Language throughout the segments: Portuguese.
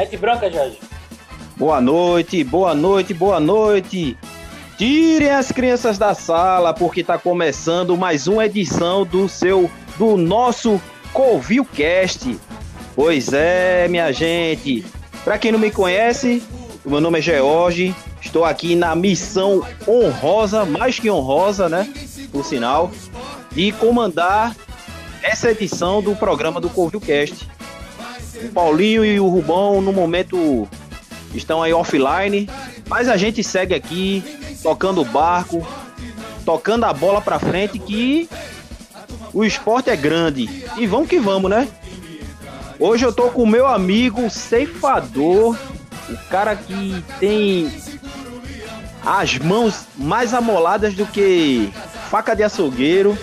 Mete branca, Jorge. Boa noite, boa noite, boa noite. Tirem as crianças da sala, porque está começando mais uma edição do seu, do nosso Covilcast. Pois é, minha gente. Para quem não me conhece, meu nome é George. Estou aqui na missão honrosa, mais que honrosa, né? Por sinal, de comandar essa edição do programa do Covilcast. O Paulinho e o Rubão, no momento, estão aí offline, mas a gente segue aqui, tocando o barco, tocando a bola para frente, que o esporte é grande. E vamos que vamos, né? Hoje eu tô com o meu amigo ceifador, o cara que tem as mãos mais amoladas do que faca de açougueiro,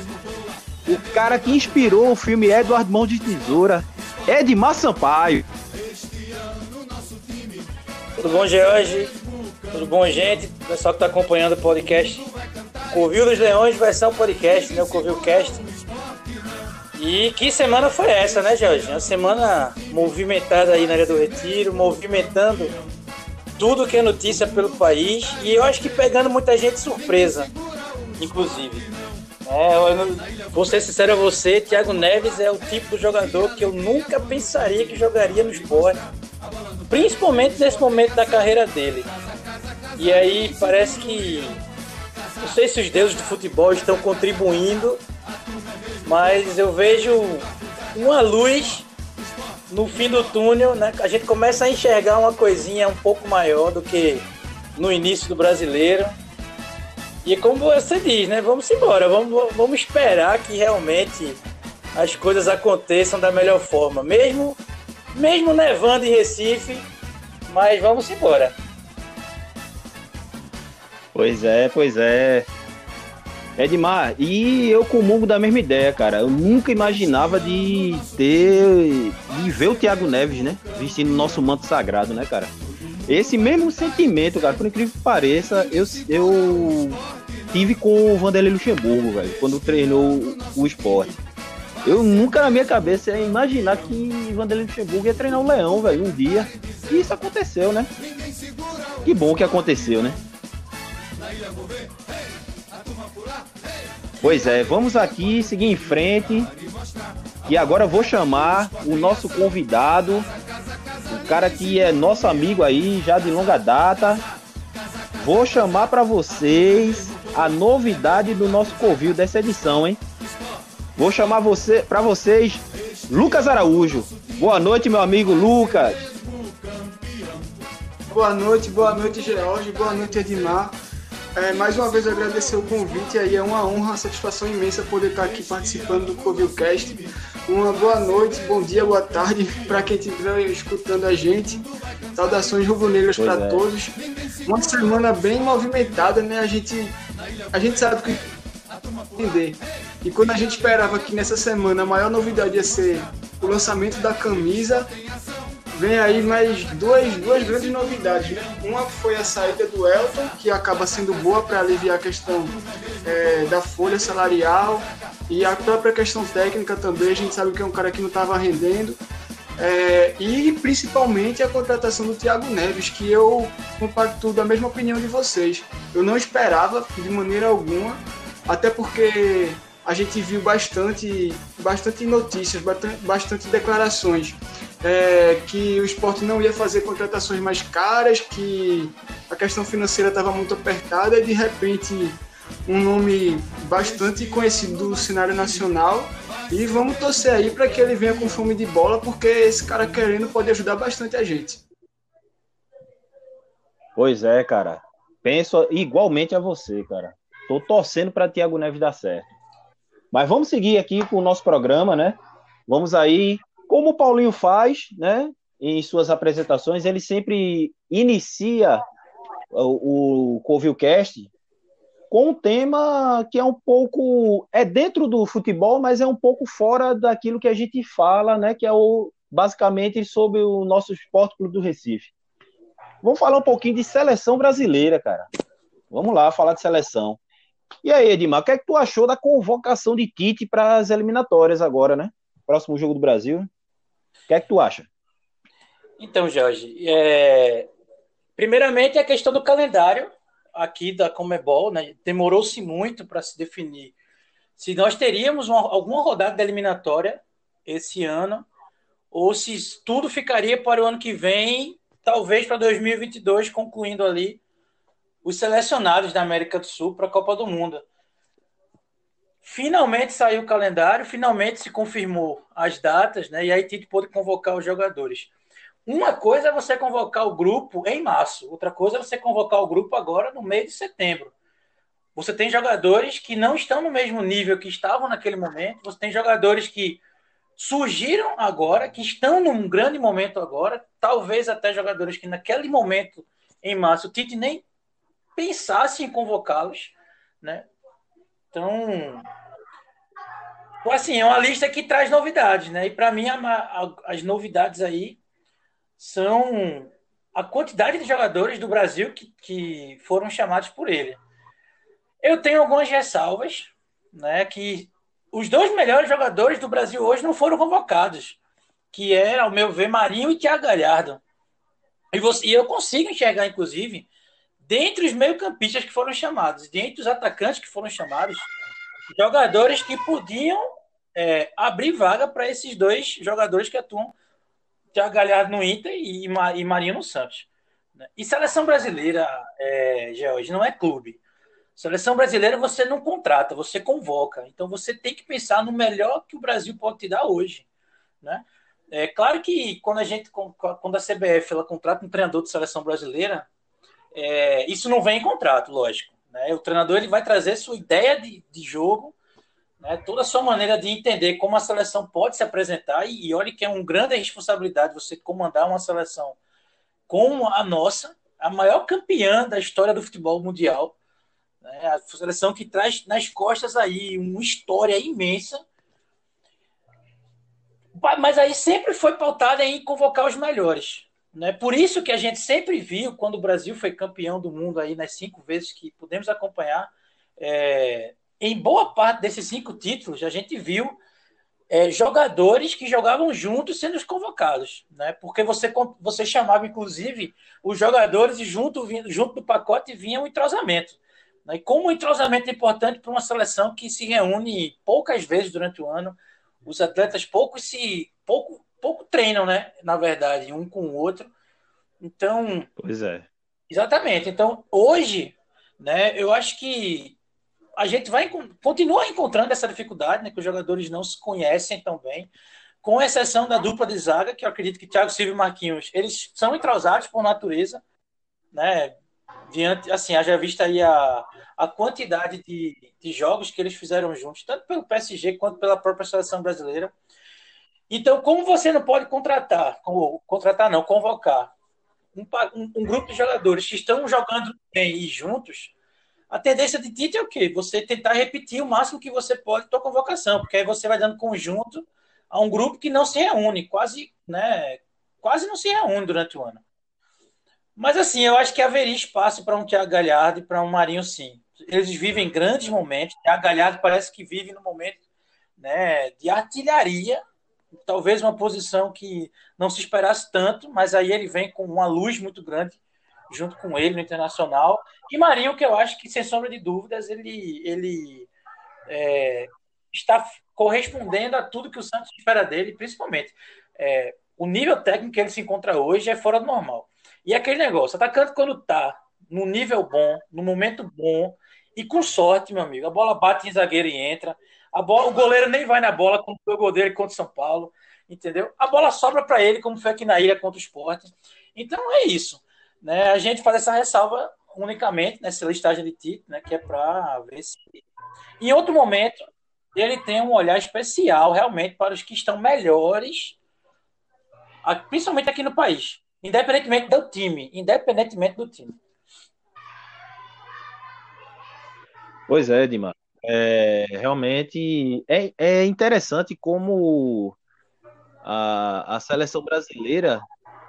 o cara que inspirou o filme Eduardo Mão de Tesoura, Edmar Sampaio. Tudo bom, George? Tudo bom, gente? O pessoal que está acompanhando o podcast Covil dos Leões, versão podcast, né? O Covilcast. E que semana foi essa, né, Jorge? Uma semana movimentada aí na área do Retiro, movimentando tudo que é notícia pelo país e eu acho que pegando muita gente surpresa, inclusive. É, eu, vou ser sincero a você, Thiago Neves é o tipo de jogador que eu nunca pensaria que jogaria no esporte, principalmente nesse momento da carreira dele. E aí parece que não sei se os deuses do futebol estão contribuindo mas eu vejo uma luz no fim do túnel, né? A gente começa a enxergar uma coisinha um pouco maior do que no início do brasileiro. E como você diz, né? Vamos embora, vamos, vamos esperar que realmente as coisas aconteçam da melhor forma. Mesmo, mesmo nevando em Recife, mas vamos embora. Pois é, pois é. Edmar, e eu comungo da mesma ideia, cara. Eu nunca imaginava de ter. de ver o Thiago Neves, né? Vestindo nosso manto sagrado, né, cara? Esse mesmo sentimento, cara, por incrível que pareça, eu, eu tive com o Vanderlei Luxemburgo, velho, quando treinou o esporte. Eu nunca na minha cabeça ia imaginar que Vanderlei Luxemburgo ia treinar o Leão, velho, um dia. E isso aconteceu, né? Que bom que aconteceu, né? Pois é, vamos aqui seguir em frente. E agora eu vou chamar o nosso convidado, cara que é nosso amigo aí já de longa data. Vou chamar para vocês a novidade do nosso Covil dessa edição, hein? Vou chamar você para vocês Lucas Araújo. Boa noite, meu amigo Lucas. Boa noite, boa noite, George. Boa noite, Edmar. É, mais uma vez agradecer o convite aí, é uma honra, uma satisfação imensa poder estar aqui participando do Covilcast. Uma boa noite, bom dia, boa tarde para quem estiver escutando a gente. Saudações rubro-negras para é. todos. Uma semana bem movimentada, né? A gente, a gente sabe que entender. E quando a gente esperava que nessa semana a maior novidade ia ser o lançamento da camisa, vem aí mais duas, duas grandes novidades. Né? Uma foi a saída do Elton, que acaba sendo boa para aliviar a questão é, da folha salarial e a própria questão técnica também. A gente sabe que é um cara que não estava rendendo. É, e principalmente a contratação do Thiago Neves, que eu compacto da mesma opinião de vocês. Eu não esperava de maneira alguma, até porque a gente viu bastante, bastante notícias, bastante, bastante declarações é, que o esporte não ia fazer contratações mais caras, que a questão financeira estava muito apertada e de repente um nome bastante conhecido do cenário nacional. E vamos torcer aí para que ele venha com fome de bola, porque esse cara querendo pode ajudar bastante a gente. Pois é, cara. Penso igualmente a você, cara. Tô torcendo para Thiago Neves dar certo. Mas vamos seguir aqui com o nosso programa, né? Vamos aí como o Paulinho faz, né? Em suas apresentações, ele sempre inicia o, o Covilcast com um tema que é um pouco é dentro do futebol, mas é um pouco fora daquilo que a gente fala, né? Que é o basicamente sobre o nosso Esporte Clube do Recife. Vamos falar um pouquinho de seleção brasileira, cara. Vamos lá falar de seleção. E aí, Edmar, o que é que tu achou da convocação de Tite para as eliminatórias agora, né? Próximo jogo do Brasil. O que é que tu acha? Então, Jorge, é... primeiramente a questão do calendário aqui da Comebol, né? Demorou-se muito para se definir se nós teríamos uma, alguma rodada de eliminatória esse ano ou se tudo ficaria para o ano que vem, talvez para 2022, concluindo ali os selecionados da América do Sul para a Copa do Mundo. Finalmente saiu o calendário, finalmente se confirmou as datas, né? E aí Tite pôde convocar os jogadores. Uma coisa é você convocar o grupo em março, outra coisa é você convocar o grupo agora no mês de setembro. Você tem jogadores que não estão no mesmo nível que estavam naquele momento, você tem jogadores que surgiram agora, que estão num grande momento agora, talvez até jogadores que naquele momento, em março, o Tite nem pensasse em convocá-los, né? Então, assim, é uma lista que traz novidades, né? E para mim, a, a, as novidades aí são a quantidade de jogadores do Brasil que, que foram chamados por ele. Eu tenho algumas ressalvas, né? Que os dois melhores jogadores do Brasil hoje não foram convocados, que é, ao meu ver, Marinho e Thiago Galhardo. E, você, e eu consigo enxergar, inclusive, dentre os meio-campistas que foram chamados, dentre os atacantes que foram chamados, jogadores que podiam é, abrir vaga para esses dois jogadores que atuam, Thiago Galhardo no Inter e, e Marinho no Santos. E seleção brasileira, é, George, não é clube. Seleção brasileira você não contrata, você convoca. Então você tem que pensar no melhor que o Brasil pode te dar hoje. Né? É claro que quando a gente, quando a CBF ela contrata um treinador de seleção brasileira, é, isso não vem em contrato, lógico. Né? O treinador ele vai trazer sua ideia de, de jogo, né? toda a sua maneira de entender como a seleção pode se apresentar. E, e olha que é uma grande responsabilidade você comandar uma seleção como a nossa, a maior campeã da história do futebol mundial né? A seleção que traz nas costas aí uma história imensa. Mas aí sempre foi pautada em convocar os melhores. Né? Por isso que a gente sempre viu, quando o Brasil foi campeão do mundo aí nas cinco vezes que pudemos acompanhar, é, em boa parte desses cinco títulos, a gente viu é, jogadores que jogavam juntos sendo convocados, né? Porque você, você chamava, inclusive, os jogadores e junto, junto do pacote vinha um entrosamento. Né? E como o entrosamento é importante para uma seleção que se reúne poucas vezes durante o ano, os atletas pouco se pouco, pouco treinam, né? Na verdade, um com o outro. Então. Pois é. Exatamente. Então, hoje, né, eu acho que a gente vai continuar encontrando essa dificuldade, né, que os jogadores não se conhecem tão bem, com exceção da dupla de zaga, que eu acredito que Thiago Silva e Marquinhos, eles são entrosados por natureza, né? diante, assim, haja vista aí a, a quantidade de, de jogos que eles fizeram juntos, tanto pelo PSG quanto pela própria seleção brasileira. Então, como você não pode contratar, contratar não, convocar um, um, um, grupo de jogadores que estão jogando bem e juntos, a tendência de Tite é o quê? Você tentar repetir o máximo que você pode tua convocação, porque aí você vai dando conjunto a um grupo que não se reúne, quase, né, quase não se reúne durante o ano. Mas assim, eu acho que haveria espaço para um Thiago Galhardo e para um Marinho, sim. Eles vivem grandes momentos. Thiago Galhardo parece que vive no momento né, de artilharia, talvez uma posição que não se esperasse tanto, mas aí ele vem com uma luz muito grande junto com ele no Internacional. E Marinho, que eu acho que, sem sombra de dúvidas, ele, ele é, está correspondendo a tudo que o Santos espera dele, principalmente. É, o nível técnico que ele se encontra hoje é fora do normal. E aquele negócio, atacante quando tá no nível bom, no momento bom, e com sorte, meu amigo, a bola bate em zagueiro e entra. A bola, o goleiro nem vai na bola, como foi o goleiro contra o São Paulo, entendeu? A bola sobra para ele, como foi aqui na ilha contra o Sport. Então é isso. Né? A gente faz essa ressalva unicamente nessa listagem de títulos, né? que é para ver se. Em outro momento, ele tem um olhar especial realmente para os que estão melhores, principalmente aqui no país. Independentemente do time. Independentemente do time. Pois é, Edmar. É, realmente é, é interessante como a, a seleção brasileira,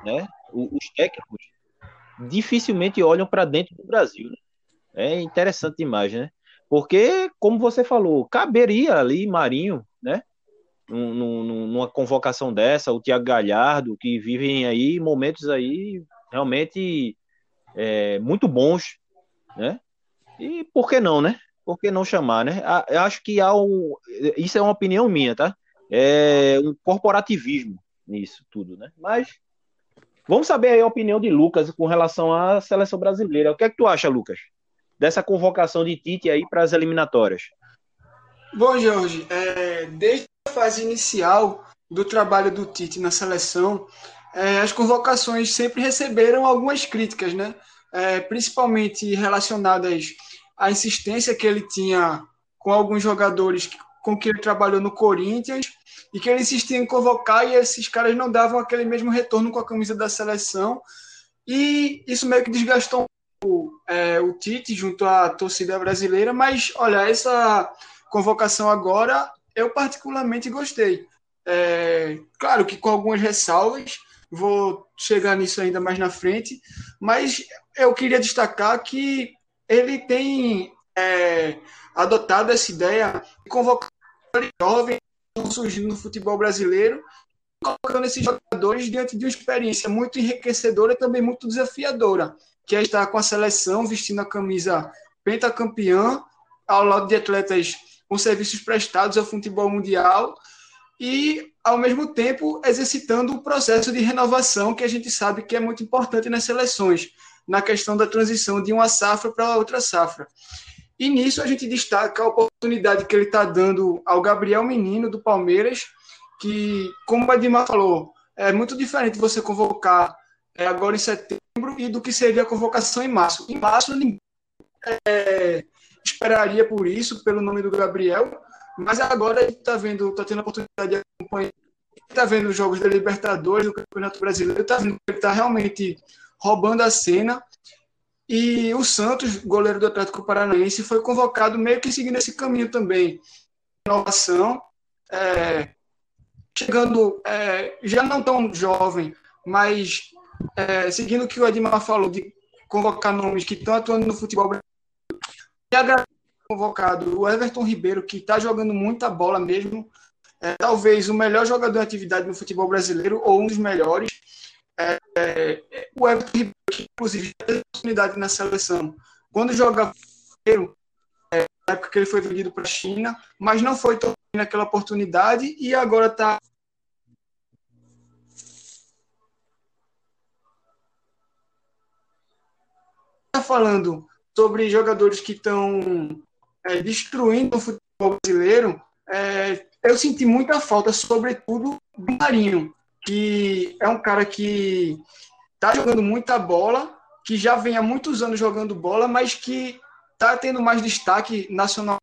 né, os técnicos, dificilmente olham para dentro do Brasil. Né? É interessante demais, né? Porque, como você falou, caberia ali Marinho, né? numa convocação dessa, o Thiago Galhardo, que vivem aí momentos aí realmente é, muito bons, né? E por que não, né? Por que não chamar, né? Eu acho que há um. Isso é uma opinião minha, tá? É um corporativismo nisso tudo, né? Mas vamos saber a opinião de Lucas com relação à seleção brasileira. O que é que tu acha, Lucas? Dessa convocação de Tite aí para as eliminatórias? Bom, Jorge, é, desde a fase inicial do trabalho do Tite na seleção, é, as convocações sempre receberam algumas críticas, né? É, principalmente relacionadas à insistência que ele tinha com alguns jogadores com que ele trabalhou no Corinthians e que ele insistia em convocar e esses caras não davam aquele mesmo retorno com a camisa da seleção e isso meio que desgastou o, é, o Tite junto à torcida brasileira, mas olha, essa convocação agora eu particularmente gostei. É, claro que com algumas ressalvas, vou chegar nisso ainda mais na frente, mas eu queria destacar que ele tem é, adotado essa ideia de convocar jovens surgindo no futebol brasileiro, colocando esses jogadores diante de uma experiência muito enriquecedora e também muito desafiadora, que é estar com a seleção vestindo a camisa pentacampeã, ao lado de atletas com serviços prestados ao futebol mundial e, ao mesmo tempo, exercitando o processo de renovação que a gente sabe que é muito importante nas seleções, na questão da transição de uma safra para outra safra. E nisso a gente destaca a oportunidade que ele está dando ao Gabriel Menino, do Palmeiras, que, como o Edmar falou, é muito diferente você convocar é, agora em setembro e do que seria a convocação em março. Em março, ninguém é, esperaria por isso, pelo nome do Gabriel, mas agora gente está vendo, está tendo a oportunidade de acompanhar, está vendo os jogos da Libertadores, do Campeonato Brasileiro, está vendo que ele está realmente roubando a cena. E o Santos, goleiro do Atlético Paranaense, foi convocado meio que seguindo esse caminho também. Inovação, é, chegando, é, já não tão jovem, mas é, seguindo o que o Edmar falou, de convocar nomes que estão atuando no futebol brasileiro. convocado o Everton Ribeiro, que está jogando muita bola mesmo, é, talvez o melhor jogador em atividade no futebol brasileiro, ou um dos melhores. É, é, o Everton Ribeiro, que inclusive teve oportunidade na seleção, quando jogava é, na época que ele foi vendido para a China, mas não foi naquela oportunidade e agora está falando sobre jogadores que estão é, destruindo o futebol brasileiro, é, eu senti muita falta, sobretudo do Marinho, que é um cara que está jogando muita bola, que já vem há muitos anos jogando bola, mas que está tendo mais destaque nacional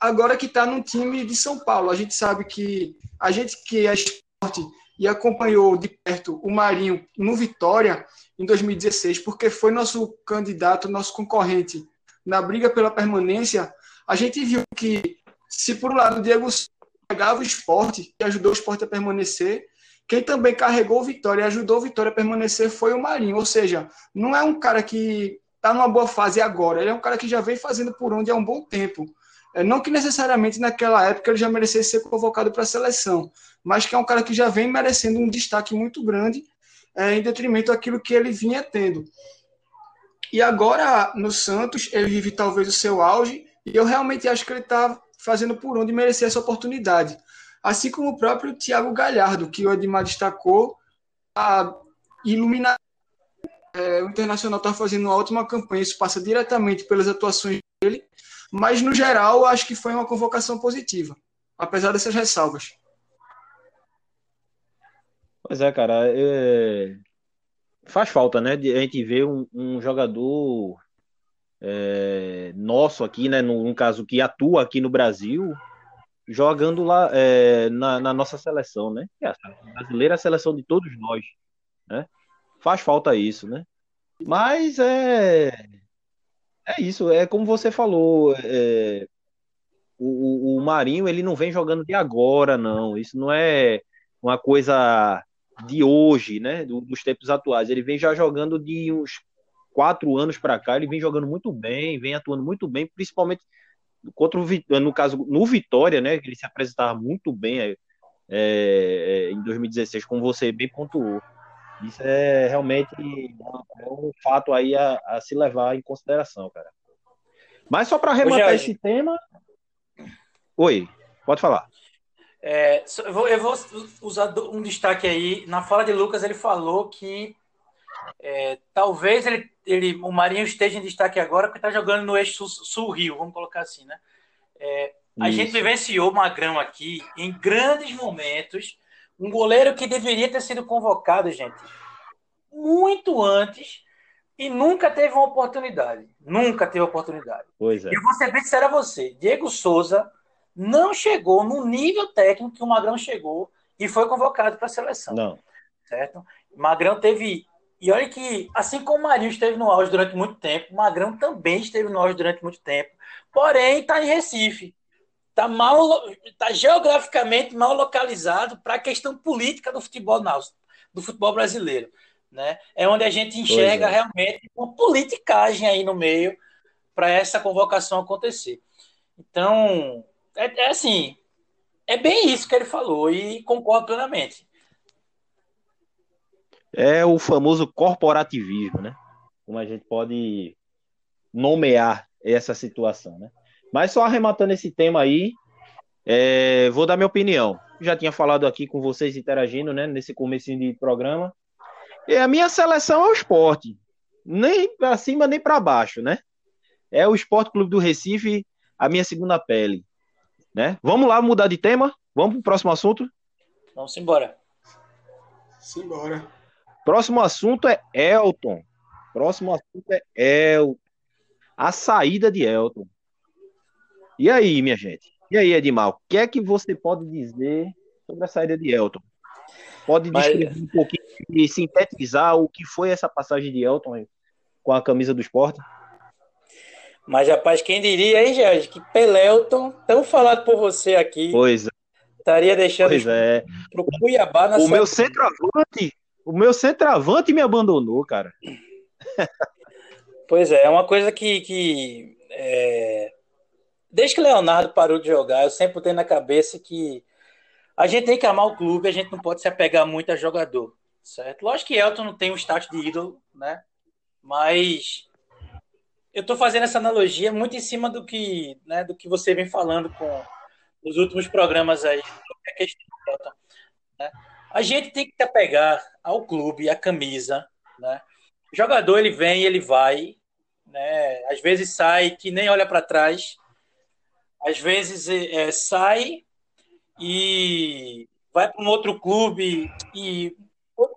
agora que está no time de São Paulo. A gente sabe que a gente que é esporte e acompanhou de perto o Marinho no Vitória em 2016, porque foi nosso candidato, nosso concorrente na briga pela permanência, a gente viu que se por um lado o Diego pegava o esporte e ajudou o esporte a permanecer, quem também carregou o Vitória e ajudou o Vitória a permanecer foi o Marinho. Ou seja, não é um cara que está numa boa fase agora, ele é um cara que já vem fazendo por onde há um bom tempo. É, não que necessariamente naquela época ele já merecesse ser convocado para a seleção, mas que é um cara que já vem merecendo um destaque muito grande é, em detrimento daquilo que ele vinha tendo. E agora no Santos ele vive talvez o seu auge e eu realmente acho que ele está fazendo por onde merecer essa oportunidade. Assim como o próprio Thiago Galhardo, que o Edmar destacou, a iluminar. É, o Internacional está fazendo uma ótima campanha, isso passa diretamente pelas atuações dele, mas no geral acho que foi uma convocação positiva, apesar dessas ressalvas. Pois é, cara, é... faz falta, né? A gente ver um, um jogador é... nosso aqui, né? No, no, caso que atua aqui no Brasil, jogando lá é... na, na, nossa seleção, né? É a brasileira é a seleção de todos nós, né? Faz falta isso, né? Mas é é isso, é como você falou, é, o, o, Marinho ele não vem jogando de agora, não. Isso não é uma coisa de hoje, né? dos tempos atuais. Ele vem já jogando de uns quatro anos para cá. Ele vem jogando muito bem, vem atuando muito bem, principalmente contra o no caso no Vitória, né? Ele se apresentava muito bem. é, em 2016, como você bem pontuou. Isso é realmente é um fato aí a, a se levar em consideração, cara. Mas só para arrematar esse tema. Oi, pode falar. É, eu, vou, eu, vou, usar um destaque aí. Na fala de Lucas, ele falou que é, talvez ele, ele, o Marinho esteja em destaque agora porque está jogando no eixo sul-rio, vamos colocar assim, né? É, a Isso. gente vivenciou o Magrão aqui em grandes momentos. Um goleiro que deveria ter sido convocado, gente, muito antes e nunca teve uma oportunidade. Nunca teve oportunidade. Pois é. E você bem disser a você, Diego Souza não chegou no nível técnico que o Magrão chegou e foi convocado para a seleção. Não. Certo? Magrão teve. E olha que, assim como o Marinho esteve no auge durante muito tempo, o Magrão também esteve no auge durante muito tempo. Porém, está em Recife. Está mal, tá geograficamente mal localizado para a questão política do futebol do futebol brasileiro né? É onde a gente enxerga é. realmente uma politicagem aí no meio para essa convocação acontecer. Então, é, é, assim, é bem isso que ele falou e concordo plenamente. É o famoso corporativismo, né? Como a gente pode nomear essa situação, né? Mas só arrematando esse tema aí, é, vou dar minha opinião. Já tinha falado aqui com vocês interagindo, né? Nesse começo de programa. E a minha seleção é o esporte. Nem para cima, nem para baixo, né? É o Esporte Clube do Recife, a minha segunda pele. Né? Vamos lá mudar de tema? Vamos para o próximo assunto? Vamos embora. Simbora. Próximo assunto é Elton. Próximo assunto é Elton. A saída de Elton. E aí, minha gente? E aí, Edmar, o que é que você pode dizer sobre a saída de Elton? Pode descrever Mas... um pouquinho e sintetizar o que foi essa passagem de Elton com a camisa do esporte? Mas, rapaz, quem diria, hein, Jorge, que Pelelton, tão falado por você aqui, pois é. estaria deixando pois é. pro Cuiabá na O meu centroavante, o meu centroavante me abandonou, cara. Pois é, é uma coisa que, que é... desde que Leonardo parou de jogar, eu sempre tenho na cabeça que a gente tem que amar o clube, a gente não pode se apegar muito a jogador, certo? Lógico que Elton não tem um status de ídolo, né? Mas eu estou fazendo essa analogia muito em cima do que, né, do que você vem falando com os últimos programas aí, a questão Elton. Né? A gente tem que se apegar ao clube, à camisa, né? O jogador ele vem, ele vai, né? Às vezes sai que nem olha para trás, às vezes é, sai e vai para um outro clube e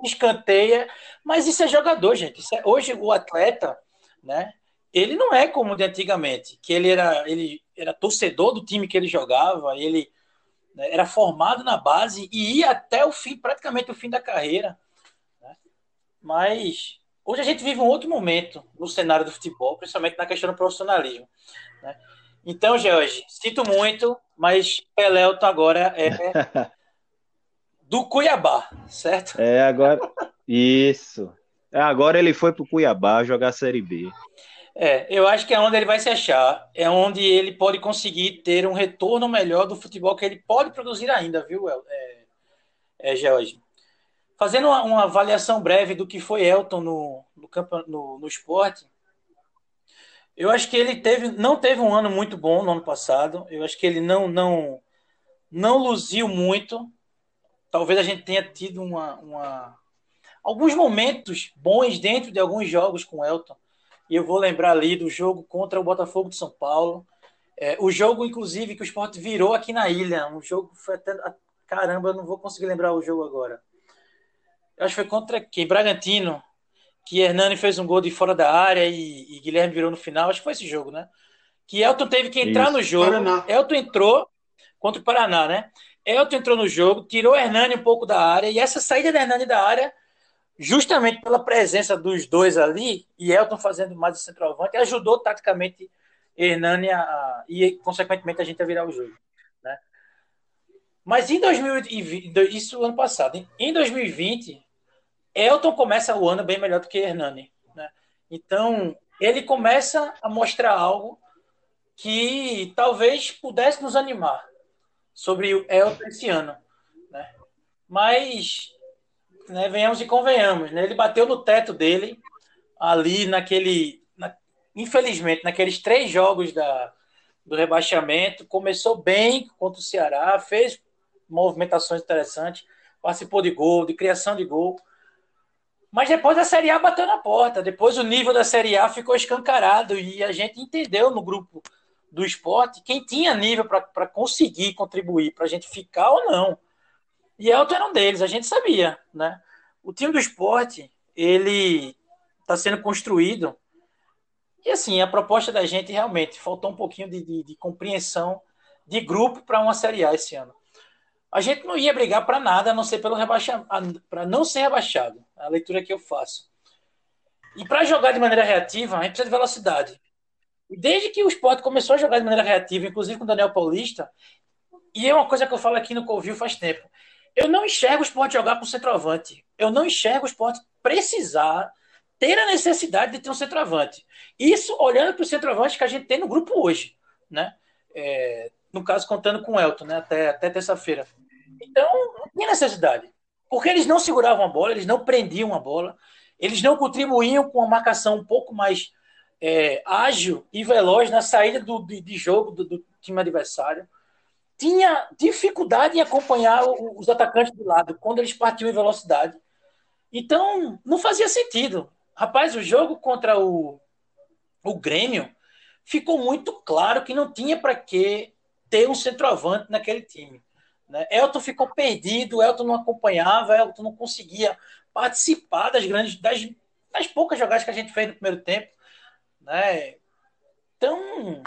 escanteia, mas isso é jogador, gente. É, hoje o atleta, né? Ele não é como de antigamente, que ele era, ele era torcedor do time que ele jogava, ele né, era formado na base e ia até o fim, praticamente o fim da carreira. Né? Mas hoje a gente vive um outro momento no cenário do futebol, principalmente na questão do profissionalismo. Né? Então, George, sinto muito, mas Pelelto agora é do Cuiabá, certo? É, agora. Isso. É, agora ele foi pro Cuiabá jogar a Série B. É, eu acho que é onde ele vai se achar. É onde ele pode conseguir ter um retorno melhor do futebol que ele pode produzir ainda, viu, é, é George? Fazendo uma, uma, avaliação breve do que foi Elton no, no, campo, no, no esporte, eu acho que ele teve, não teve um ano muito bom no ano passado. Eu acho que ele não não não luziu muito. Talvez a gente tenha tido uma, uma alguns momentos bons dentro de alguns jogos com Elton. E eu vou lembrar ali do jogo contra o Botafogo de São Paulo. É, o jogo, inclusive, que o Sport virou aqui na ilha. Um jogo foi até. Caramba, eu não vou conseguir lembrar o jogo agora. Eu acho que foi contra quem? Bragantino que Hernani fez um gol de fora da área e, e, Guilherme virou no final. Acho que foi esse jogo, né? Que Elton teve que entrar Isso. no jogo. Paraná. Elton entrou contra o Paraná, né? Elton entrou no jogo, tirou Hernani um pouco da área, e essa saída de Hernani da área, justamente pela presença dos dois ali, e Elton fazendo mais de centroavante, ajudou taticamente Hernani a, e, consequentemente, a gente a virar o jogo. Né? Mas em 2020, isso ano passado, em 2020, Elton começa o ano bem melhor do que Hernani. Né? Então, ele começa a mostrar algo que talvez pudesse nos animar sobre o Elton esse ano. Né? Mas, né, venhamos e convenhamos, né? Ele bateu no teto dele ali naquele, na, infelizmente, naqueles três jogos da, do rebaixamento. Começou bem contra o Ceará, fez movimentações interessantes, participou de gol, de criação de gol. Mas depois a Série A bateu na porta. Depois o nível da Série A ficou escancarado e a gente entendeu no grupo do esporte quem tinha nível para conseguir contribuir, para a gente ficar ou não. E Elton era um deles, a gente sabia. Né? O time do esporte, ele está sendo construído. E assim, a proposta da gente realmente faltou um pouquinho de, de, de compreensão de grupo para uma Série A esse ano. A gente não ia brigar para nada, a não ser pelo rebaixamento, para não ser rebaixado. É a leitura que eu faço. E para jogar de maneira reativa, a gente precisa de velocidade. Desde que o esporte começou a jogar de maneira reativa, inclusive com o Daniel Paulista, e é uma coisa que eu falo aqui no Covil faz tempo. Eu não enxergo o esporte jogar com centroavante. Eu não enxergo o esporte precisar ter a necessidade de ter um centroavante. Isso olhando para o centroavante que a gente tem no grupo hoje, né? É, no caso, contando com o Elton, né? Até, até terça-feira. Então, não tinha necessidade. Porque eles não seguravam a bola, eles não prendiam a bola, eles não contribuíam com uma marcação um pouco mais é, ágil e veloz na saída do, de, de jogo do, do, time adversário. Tinha dificuldade em acompanhar os atacantes do lado quando eles partiam em velocidade. Então, não fazia sentido. Rapaz, o jogo contra o, o Grêmio ficou muito claro que não tinha para que ter um centroavante naquele time. Né? Elton ficou perdido, Elton não acompanhava, Elton não conseguia participar das grandes, das, das poucas jogadas que a gente fez no primeiro tempo. Né? Então,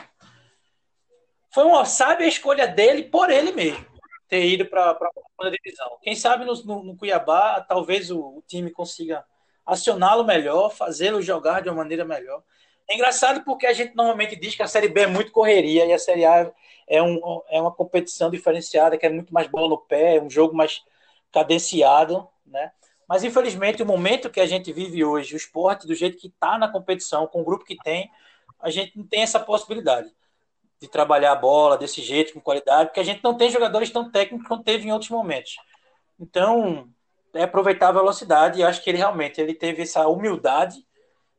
foi uma sábia escolha dele por ele mesmo, ter ido para a segunda divisão. Quem sabe no, no, no Cuiabá, talvez o, o time consiga acioná-lo melhor, fazê-lo jogar de uma maneira melhor. É engraçado porque a gente normalmente diz que a Série B é muito correria e a Série A é, um, é uma competição diferenciada, que é muito mais bola no pé, um jogo mais cadenciado, né? Mas, infelizmente, o momento que a gente vive hoje, o esporte, do jeito que está na competição, com o grupo que tem, a gente não tem essa possibilidade de trabalhar a bola desse jeito, com qualidade, porque a gente não tem jogadores tão técnicos quanto teve em outros momentos. Então, é aproveitar a velocidade, e acho que ele realmente ele teve essa humildade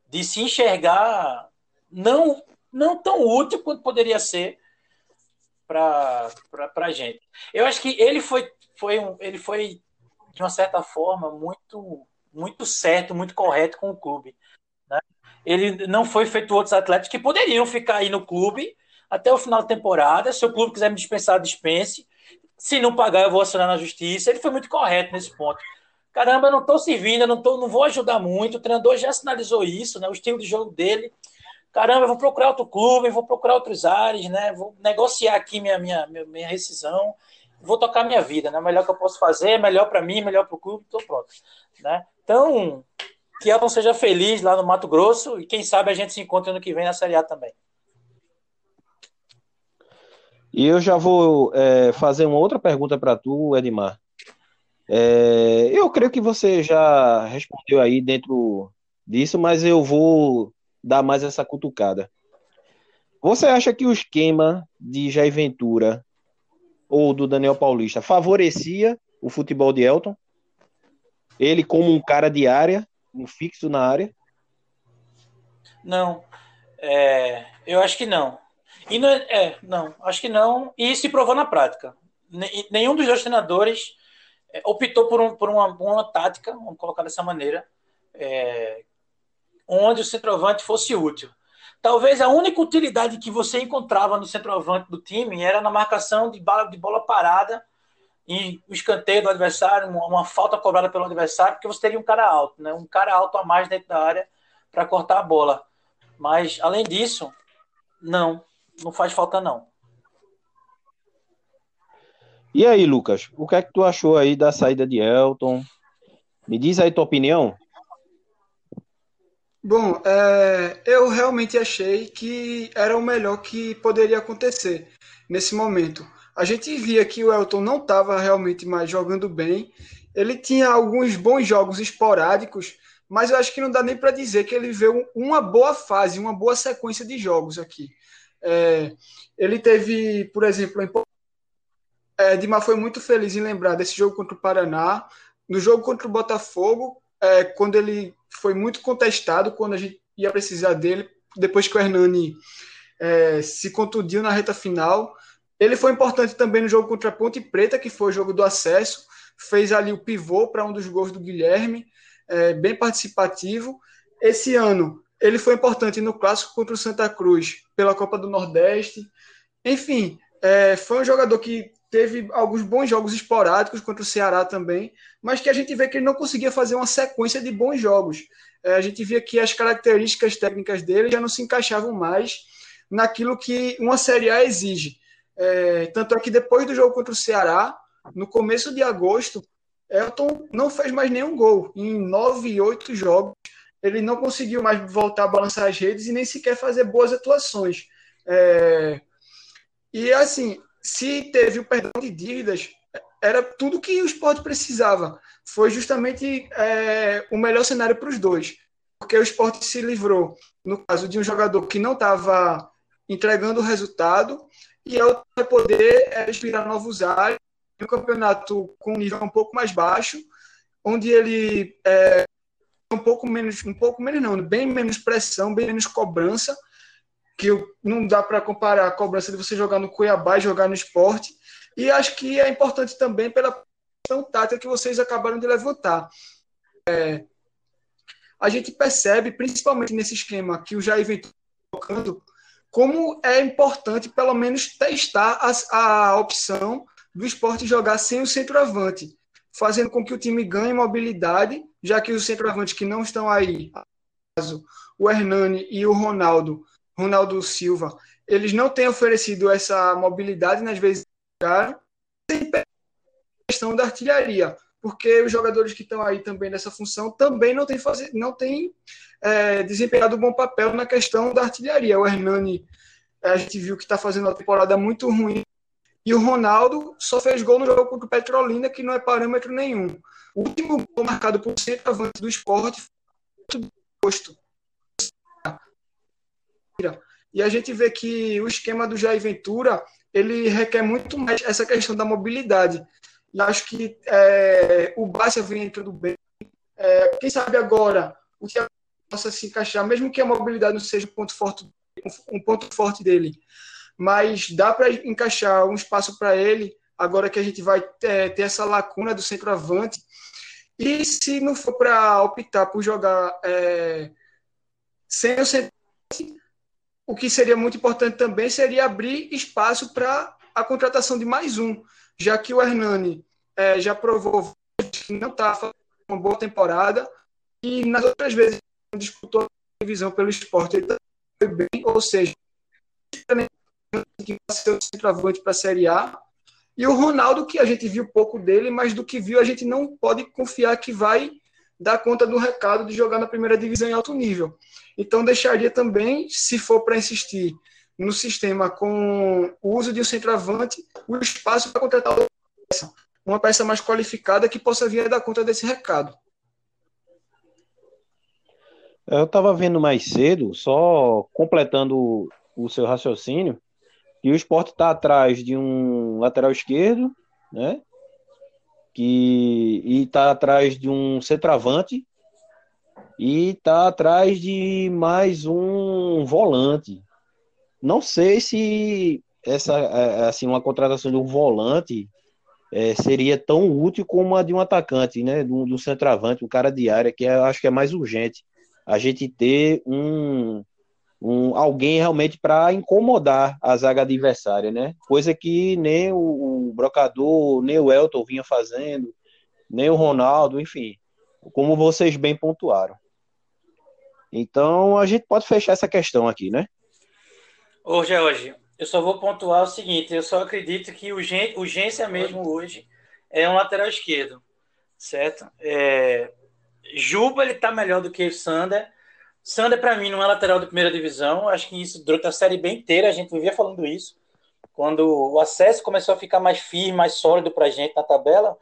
de se enxergar não, não tão útil quanto poderia ser para a gente. Eu acho que ele foi, foi, um, ele foi de uma certa forma, muito, muito certo, muito correto com o clube. Né? Ele não foi feito outros atletas que poderiam ficar aí no clube até o final da temporada. Se o clube quiser me dispensar, dispense. Se não pagar, eu vou acionar na justiça. Ele foi muito correto nesse ponto. Caramba, eu não estou servindo, não, tô, não vou ajudar muito. O treinador já sinalizou isso, né? o estilo de jogo dele. Caramba, eu vou procurar outro clube, vou procurar outros ares, né? Vou negociar aqui minha, minha, minha rescisão vou tocar minha vida, né? Melhor que eu posso fazer, melhor para mim, melhor para o clube, estou pronto, né? Então, que Elton seja feliz lá no Mato Grosso e quem sabe a gente se encontra ano que vem na Série A também. E eu já vou é, fazer uma outra pergunta para tu, Edmar. É, eu creio que você já respondeu aí dentro disso, mas eu vou dar mais essa cutucada. Você acha que o esquema de Jair Ventura ou do Daniel Paulista favorecia o futebol de Elton? Ele como um cara de área, um fixo na área? Não. É, eu acho que não. E não, é, é não, acho que não. E se provou na prática. Nenhum dos dois treinadores é, optou por, um, por uma, uma tática, vamos colocar dessa maneira, é, onde o centroavante fosse útil. Talvez a única utilidade que você encontrava no centroavante do time era na marcação de bola, de bola parada e o escanteio do adversário, uma, uma, falta cobrada pelo adversário, porque você teria um cara alto, né? um cara alto a mais dentro da área para cortar a bola. Mas, além disso, não, não faz falta não. E aí, Lucas, o que é que tu achou aí da saída de Elton? Me diz aí tua opinião. Bom, é, eu realmente achei que era o melhor que poderia acontecer nesse momento. A gente via que o Elton não estava realmente mais jogando bem. Ele tinha alguns bons jogos esporádicos, mas eu acho que não dá nem para dizer que ele veio uma boa fase, uma boa sequência de jogos aqui. É, ele teve, por exemplo, é, Dimar foi muito feliz em lembrar desse jogo contra o Paraná. No jogo contra o Botafogo, é, quando ele foi muito contestado, quando a gente ia precisar dele, depois que o Hernani é, se contundiu na reta final. Ele foi importante também no jogo contra a Ponte Preta, que foi o jogo do acesso. Fez ali o pivô para um dos gols do Guilherme, é, bem participativo. Esse ano, ele foi importante no clássico contra o Santa Cruz, pela Copa do Nordeste. Enfim, é, foi um jogador que teve alguns bons jogos esporádicos contra o Ceará também, mas que a gente vê que ele não conseguia fazer uma sequência de bons jogos. É, a gente via que as características técnicas dele já não se encaixavam mais naquilo que uma Série A exige. É, tanto é que depois do jogo contra o Ceará, no começo de agosto, Elton não fez mais nenhum gol. Em nove e oito jogos, ele não conseguiu mais voltar a balançar as redes e nem sequer fazer boas atuações. É, e assim, se teve o perdão de dívidas, era tudo que o esporte precisava. Foi justamente é, o melhor cenário para os dois. Porque o esporte se livrou, no caso de um jogador que não estava entregando o resultado, e vai poder é, inspirar novos ares um campeonato com um nível um pouco mais baixo, onde ele é, um pouco menos, um pouco menos não, bem menos pressão, bem menos cobrança, que não dá para comparar a cobrança de você jogar no Cuiabá e jogar no esporte. E acho que é importante também pela questão tática que vocês acabaram de levantar. É, a gente percebe, principalmente nesse esquema que o Jair vem colocando, como é importante pelo menos testar a, a opção do esporte jogar sem o centroavante, fazendo com que o time ganhe mobilidade, já que os centroavantes que não estão aí, o Hernani e o Ronaldo, Ronaldo Silva, eles não têm oferecido essa mobilidade nas vezes sem questão da artilharia, porque os jogadores que estão aí também nessa função também não têm, não têm é, desempenhado um bom papel na questão da artilharia. O Hernani, a gente viu que está fazendo uma temporada muito ruim, e o Ronaldo só fez gol no jogo contra o Petrolina, que não é parâmetro nenhum. O último gol marcado por centroavante do esporte foi do posto. E a gente vê que o esquema do Jair Ventura ele requer muito mais essa questão da mobilidade. E acho que é, o Bárcia vem entrando bem. É, quem sabe agora o que possa se encaixar, mesmo que a mobilidade não seja um ponto forte, um ponto forte dele, mas dá para encaixar um espaço para ele agora que a gente vai ter, ter essa lacuna do centroavante. E se não for para optar por jogar é, sem o centroavante, o que seria muito importante também seria abrir espaço para a contratação de mais um, já que o Hernani é, já provou que não está fazendo uma boa temporada e nas outras vezes disputou a divisão pelo esporte, ele foi bem, ou seja, que vai ser o centroavante para a Série A. E o Ronaldo, que a gente viu pouco dele, mas do que viu, a gente não pode confiar que vai dar conta do recado de jogar na primeira divisão em alto nível. Então, deixaria também, se for para insistir no sistema com o uso de um centroavante, o espaço para contratar uma peça, uma peça mais qualificada que possa vir a dar conta desse recado. Eu estava vendo mais cedo, só completando o seu raciocínio, e o esporte está atrás de um lateral esquerdo, né? Que, e está atrás de um centroavante e está atrás de mais um volante. Não sei se essa é, assim uma contratação de um volante é, seria tão útil como a de um atacante, né? Do, do centroavante, um cara de área, que é, acho que é mais urgente. A gente ter um, um, alguém realmente para incomodar a zaga adversária, né? Coisa que nem o, o, Brocador, nem o Elton vinha fazendo, nem o Ronaldo, enfim, como vocês bem pontuaram. Então a gente pode fechar essa questão aqui, né? Ô, George, eu só vou pontuar o seguinte: eu só acredito que urgência mesmo hoje é um lateral esquerdo, certo? É, Juba ele tá melhor do que o Sander Sander, para mim, não é lateral de primeira divisão. Acho que isso durante a série bem inteira a gente vivia falando isso. Quando o acesso começou a ficar mais firme, mais sólido para a gente na tabela,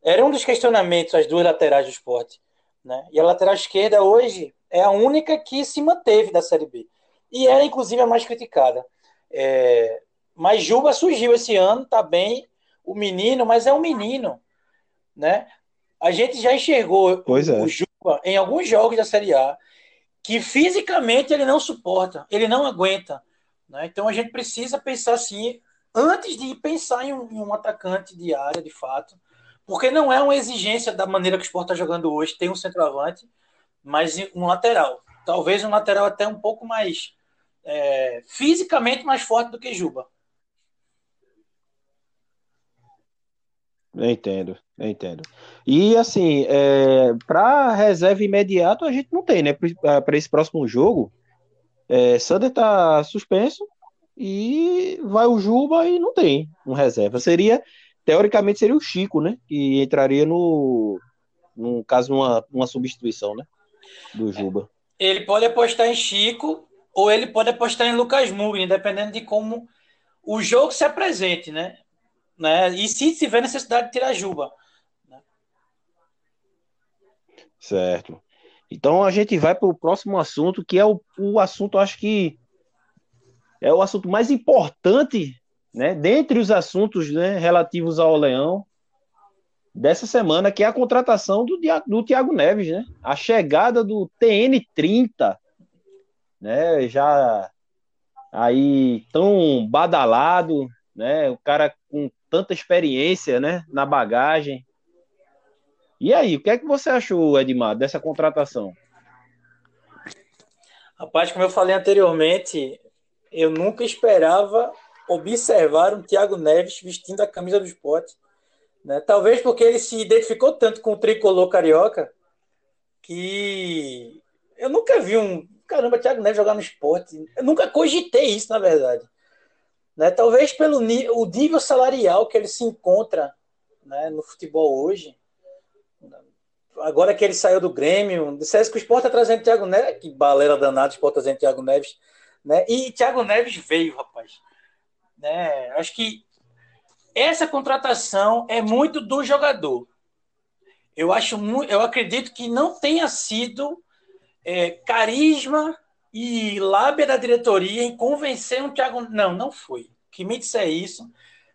era um dos questionamentos as duas laterais do esporte. Né? E a lateral esquerda hoje é a única que se manteve da Série B. E era, inclusive, a mais criticada. É... Mas Juba surgiu esse ano, está bem. o menino, mas é um menino, né? A gente já enxergou é. o Juba em alguns jogos da Série A que fisicamente ele não suporta, ele não aguenta. Né? Então a gente precisa pensar assim, antes de pensar em um, em um, atacante de área, de fato, porque não é uma exigência da maneira que o Sport está jogando hoje, tem um centroavante, mas um lateral. Talvez um lateral até um pouco mais é, fisicamente mais forte do que Juba. Eu entendo, eu entendo. E assim, é, para reserva imediato a gente não tem, né? Para esse próximo jogo, é, Sander tá suspenso e vai o Juba e não tem um reserva. Seria, teoricamente, seria o Chico, né? Que entraria no, no caso, uma, uma substituição, né? Do Juba. Ele pode apostar em Chico ou ele pode apostar em Lucas Mugni, dependendo de como o jogo se apresente, né? né? E se tiver necessidade de tirar Juba. Né? Certo. Então a gente vai para o próximo assunto, que é o, o assunto, acho que é o assunto mais importante, né, dentre os assuntos né, relativos ao Leão dessa semana, que é a contratação do, do Thiago Neves, né? A chegada do TN30, né? Já aí tão badalado, né? O cara com tanta experiência, né, na bagagem. E aí, o que é que você achou, Edmar, dessa contratação? Rapaz, como eu falei anteriormente, eu nunca esperava observar um Thiago Neves vestindo a camisa do esporte. Né? Talvez porque ele se identificou tanto com o tricolor carioca que eu nunca vi um. Caramba, Thiago Neves jogar no esporte. Eu nunca cogitei isso, na verdade. Né? Talvez pelo o nível salarial que ele se encontra né, no futebol hoje. Agora que ele saiu do Grêmio, dissesse que o Sport está trazendo Thiago Neves, que balera danada, o Sport tá trazendo Thiago Neves, né? E Thiago Neves veio, rapaz. Né? Acho que essa contratação é muito do jogador. Eu acho eu acredito que não tenha sido é, carisma e lábia da diretoria em convencer um Thiago. Não, não foi. Que me disser isso,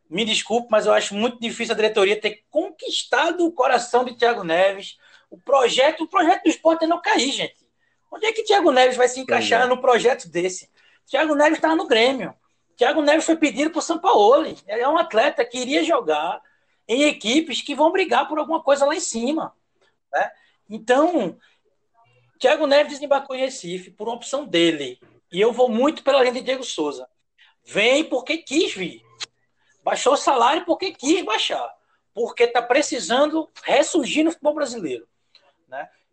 me desculpe, mas eu acho muito difícil a diretoria ter conquistado o coração de Thiago Neves. O projeto, o projeto do esporte é não cair, gente. Onde é que Thiago Neves vai se encaixar é. no projeto desse? Thiago Neves estava no Grêmio. Thiago Neves foi pedido por São Paulo. Ele é um atleta que iria jogar em equipes que vão brigar por alguma coisa lá em cima. Né? Então, Thiago Neves desembarcou em Recife por uma opção dele. E eu vou muito pela linha de Diego Souza. Vem porque quis vir. Baixou o salário porque quis baixar. Porque está precisando ressurgir no futebol brasileiro.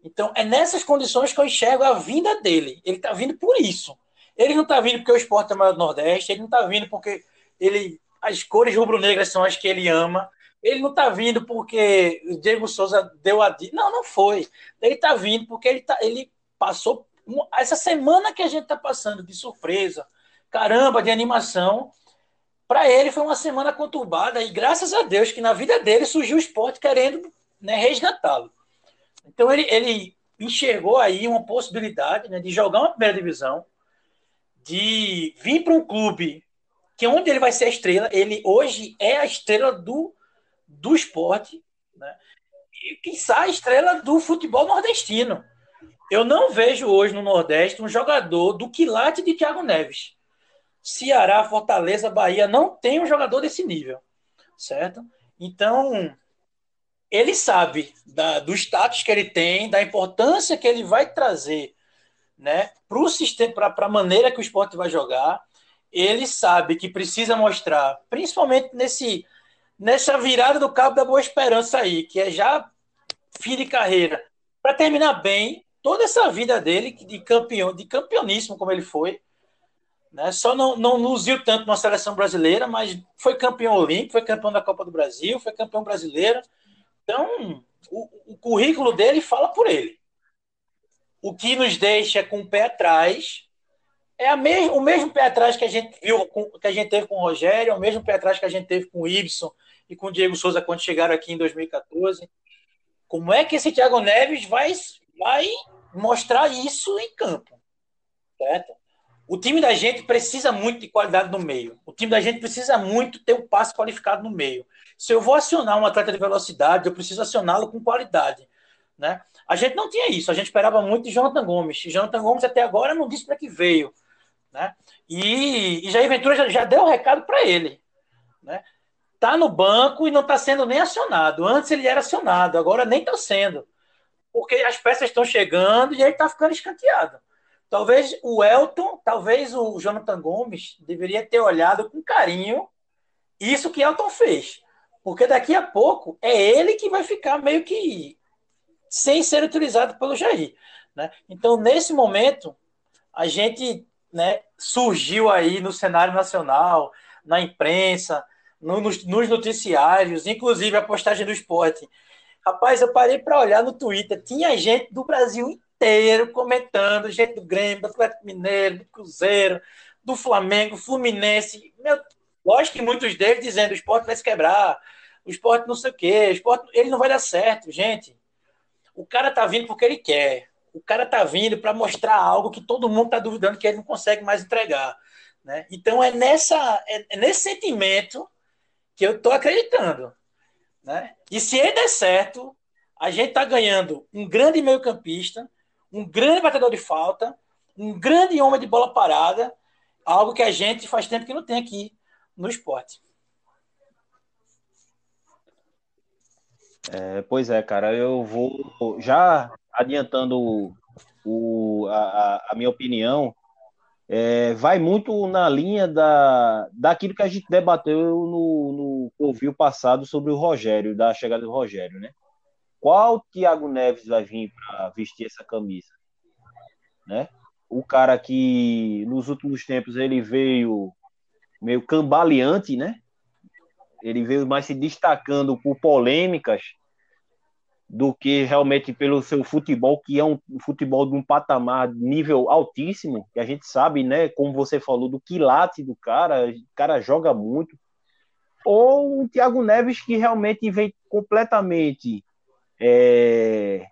Então, é nessas condições que eu enxergo a vinda dele. Ele está vindo por isso. Ele não está vindo porque o esporte é maior do Nordeste. Ele não está vindo porque ele, as cores rubro-negras são as que ele ama. Ele não está vindo porque o Diego Souza deu a. Não, não foi. Ele está vindo porque ele, tá, ele passou essa semana que a gente está passando de surpresa, caramba, de animação. Para ele foi uma semana conturbada e graças a Deus que na vida dele surgiu o esporte querendo né, resgatá-lo. Então ele, ele enxergou aí uma possibilidade né, de jogar uma primeira divisão, de vir para um clube que onde ele vai ser a estrela, ele hoje é a estrela do do esporte, né? e quiçá a estrela do futebol nordestino. Eu não vejo hoje no Nordeste um jogador do quilate de Thiago Neves. Ceará, Fortaleza, Bahia não tem um jogador desse nível, certo? Então, ele sabe da, do status que ele tem, da importância que ele vai trazer né, para a maneira que o esporte vai jogar. Ele sabe que precisa mostrar, principalmente nesse nessa virada do Cabo da Boa Esperança aí, que é já fim de carreira, para terminar bem toda essa vida dele de campeão, de campeoníssimo como ele foi, né? Só não, não luziu tanto na seleção brasileira, mas foi campeão olímpico, foi campeão da Copa do Brasil, foi campeão brasileiro. Então, o, o currículo dele fala por ele. O que nos deixa com o pé atrás é a mes o mesmo pé atrás que a gente viu, com, que a gente teve com o Rogério, é o mesmo pé atrás que a gente teve com o Ibson e com o Diego Souza quando chegaram aqui em 2014. Como é que esse Thiago Neves vai, vai mostrar isso em campo? Certo? O time da gente precisa muito de qualidade no meio. O time da gente precisa muito ter um passe qualificado no meio. Se eu vou acionar um atleta de velocidade, eu preciso acioná-lo com qualidade. Né? A gente não tinha isso, a gente esperava muito de Jonathan Gomes. Jonathan Gomes até agora não disse para que veio. Né? E, e Jair Ventura já, já deu o um recado para ele. Né? Tá no banco e não está sendo nem acionado. Antes ele era acionado, agora nem está sendo. Porque as peças estão chegando e ele está ficando escanteado. Talvez o Elton, talvez o Jonathan Gomes deveria ter olhado com carinho isso que Elton fez. Porque daqui a pouco é ele que vai ficar meio que sem ser utilizado pelo Jair. Né? Então, nesse momento, a gente né, surgiu aí no cenário nacional, na imprensa, no, nos, nos, noticiários, inclusive a postagem do esporte. Rapaz, eu parei para olhar no Twitter, tinha gente do Brasil inteiro comentando, gente do Grêmio, do Atlético Mineiro, do Cruzeiro, do Flamengo, Fluminense. Meu, lógico que muitos deles dizendo o esporte vai se quebrar, o esporte não sei o quê, o esporte ele não vai dar certo, gente. O cara tá vindo porque ele quer. O cara tá vindo para mostrar algo que todo mundo tá duvidando que ele não consegue mais entregar. Né? Então é, nessa, é, é nesse sentimento que eu tô acreditando. Né? E se ele der certo, a gente tá ganhando um grande meio-campista, um grande batedor de falta, um grande homem de bola parada, algo que a gente faz tempo que não tem aqui no esporte. É, pois é, cara, eu vou já adiantando o, o a, a, minha opinião, é, vai muito na linha da, daquilo que a gente debateu no, no Covil passado sobre o Rogério, da chegada do Rogério, né? Qual Thiago Neves vai vir para vestir essa camisa? Né? O cara que nos últimos tempos ele veio meio cambaleante, né? ele veio mais se destacando por polêmicas do que realmente pelo seu futebol, que é um futebol de um patamar nível altíssimo, que a gente sabe, né, como você falou, do quilate do cara, o cara joga muito. Ou o Thiago Neves, que realmente vem completamente é,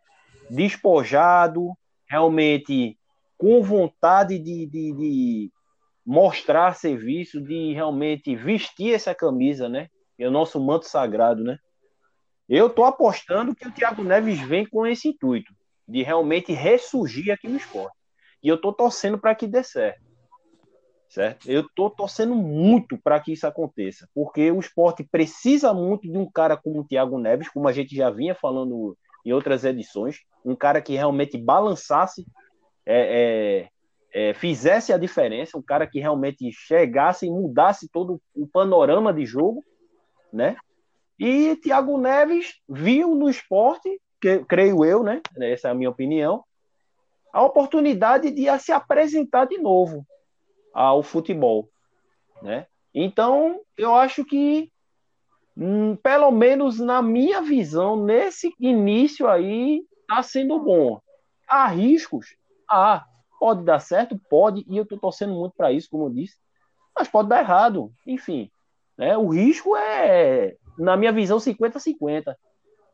despojado, realmente com vontade de, de, de mostrar serviço, de realmente vestir essa camisa, né? é o nosso manto sagrado, né? Eu tô apostando que o Thiago Neves vem com esse intuito de realmente ressurgir aqui no esporte. E eu tô torcendo para que dê certo. Certo? Eu tô torcendo muito para que isso aconteça, porque o esporte precisa muito de um cara como o Thiago Neves, como a gente já vinha falando em outras edições, um cara que realmente balançasse, é, é, é, fizesse a diferença, um cara que realmente chegasse e mudasse todo o panorama de jogo né? E Thiago Neves viu no esporte, que, creio eu, né? Essa é a minha opinião, a oportunidade de se apresentar de novo ao futebol, né? Então, eu acho que, hum, pelo menos na minha visão, nesse início aí, tá sendo bom. Há riscos? Ah, pode dar certo? Pode, e eu tô torcendo muito para isso, como eu disse, mas pode dar errado. Enfim, né? O risco é, na minha visão, 50-50.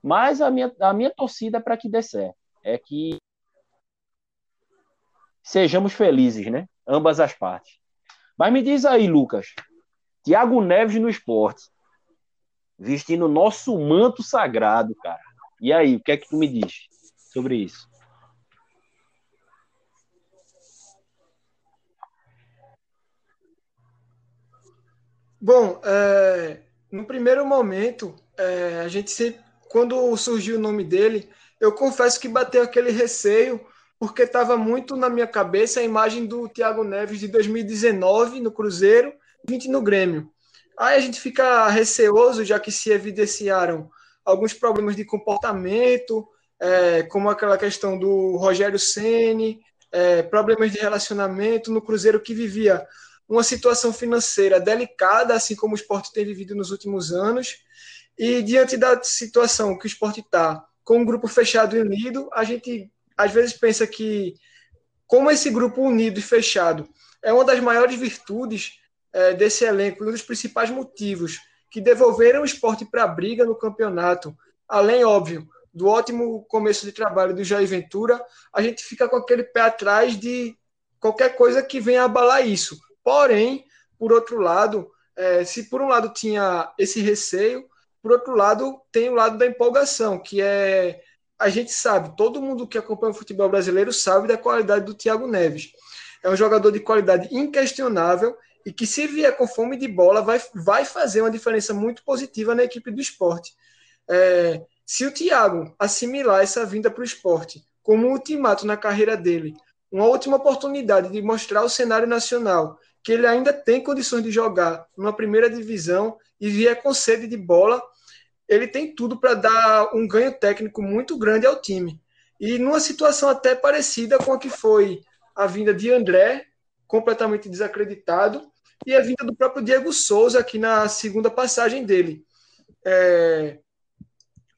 Mas a minha, a minha torcida é para que dê certo. É que sejamos felizes, né? Ambas as partes. Mas me diz aí, Lucas. Tiago Neves no esporte. Vestindo nosso manto sagrado, cara. E aí, o que é que tu me diz sobre isso? Bom, é, no primeiro momento, é, a gente sempre, quando surgiu o nome dele, eu confesso que bateu aquele receio, porque estava muito na minha cabeça a imagem do Thiago Neves de 2019 no Cruzeiro, 20 no Grêmio. Aí a gente fica receoso, já que se evidenciaram alguns problemas de comportamento, é, como aquela questão do Rogério Ceni, é, problemas de relacionamento no Cruzeiro que vivia uma situação financeira delicada, assim como o esporte tem vivido nos últimos anos. E diante da situação que o esporte está, com um grupo fechado e unido, a gente às vezes pensa que, como esse grupo unido e fechado é uma das maiores virtudes é, desse elenco, um dos principais motivos que devolveram o esporte para a briga no campeonato, além, óbvio, do ótimo começo de trabalho do Jair Ventura, a gente fica com aquele pé atrás de qualquer coisa que venha abalar isso. Porém, por outro lado, é, se por um lado tinha esse receio, por outro lado, tem o lado da empolgação, que é a gente sabe, todo mundo que acompanha o futebol brasileiro sabe da qualidade do Thiago Neves. É um jogador de qualidade inquestionável e que, se vier com fome de bola, vai, vai fazer uma diferença muito positiva na equipe do esporte. É, se o Thiago assimilar essa vinda para o esporte como um ultimato na carreira dele, uma última oportunidade de mostrar ao cenário nacional que ele ainda tem condições de jogar numa primeira divisão e vier com sede de bola, ele tem tudo para dar um ganho técnico muito grande ao time. E numa situação até parecida com a que foi a vinda de André, completamente desacreditado, e a vinda do próprio Diego Souza aqui na segunda passagem dele. É,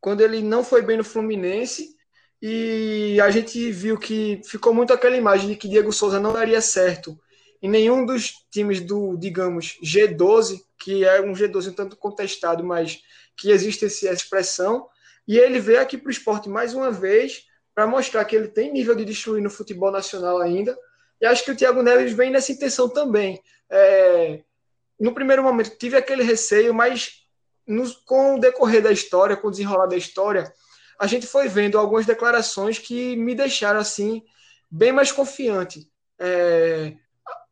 quando ele não foi bem no Fluminense, e a gente viu que ficou muito aquela imagem de que Diego Souza não daria certo em nenhum dos times do, digamos, G12, que é um G12 um tanto contestado, mas que existe essa expressão, e ele veio aqui para o esporte mais uma vez para mostrar que ele tem nível de destruir no futebol nacional ainda. E acho que o Thiago Neves vem nessa intenção também. É, no primeiro momento tive aquele receio, mas no, com o decorrer da história, com o desenrolar da história, a gente foi vendo algumas declarações que me deixaram assim bem mais confiante. É,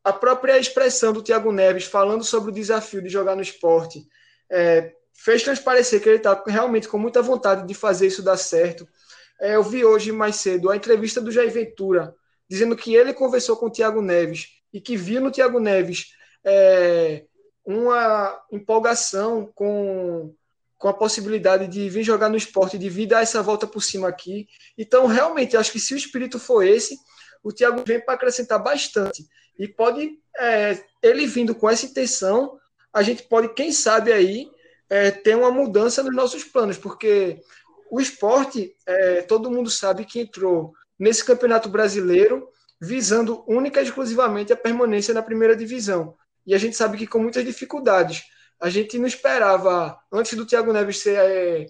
a própria expressão do Thiago Neves falando sobre o desafio de jogar no esporte é, fez transparecer que ele está realmente com muita vontade de fazer isso dar certo. É, eu vi hoje mais cedo a entrevista do Jair Ventura, dizendo que ele conversou com o Thiago Neves e que viu no Thiago Neves é, uma empolgação com, com a possibilidade de vir jogar no esporte, de vir dar essa volta por cima aqui. Então, realmente, acho que se o espírito for esse, o Thiago vem para acrescentar bastante. E pode, é, ele vindo com essa intenção, a gente pode, quem sabe aí, é, ter uma mudança nos nossos planos, porque o esporte, é, todo mundo sabe que entrou nesse campeonato brasileiro visando única e exclusivamente a permanência na primeira divisão. E a gente sabe que com muitas dificuldades. A gente não esperava, antes do Thiago Neves ser é,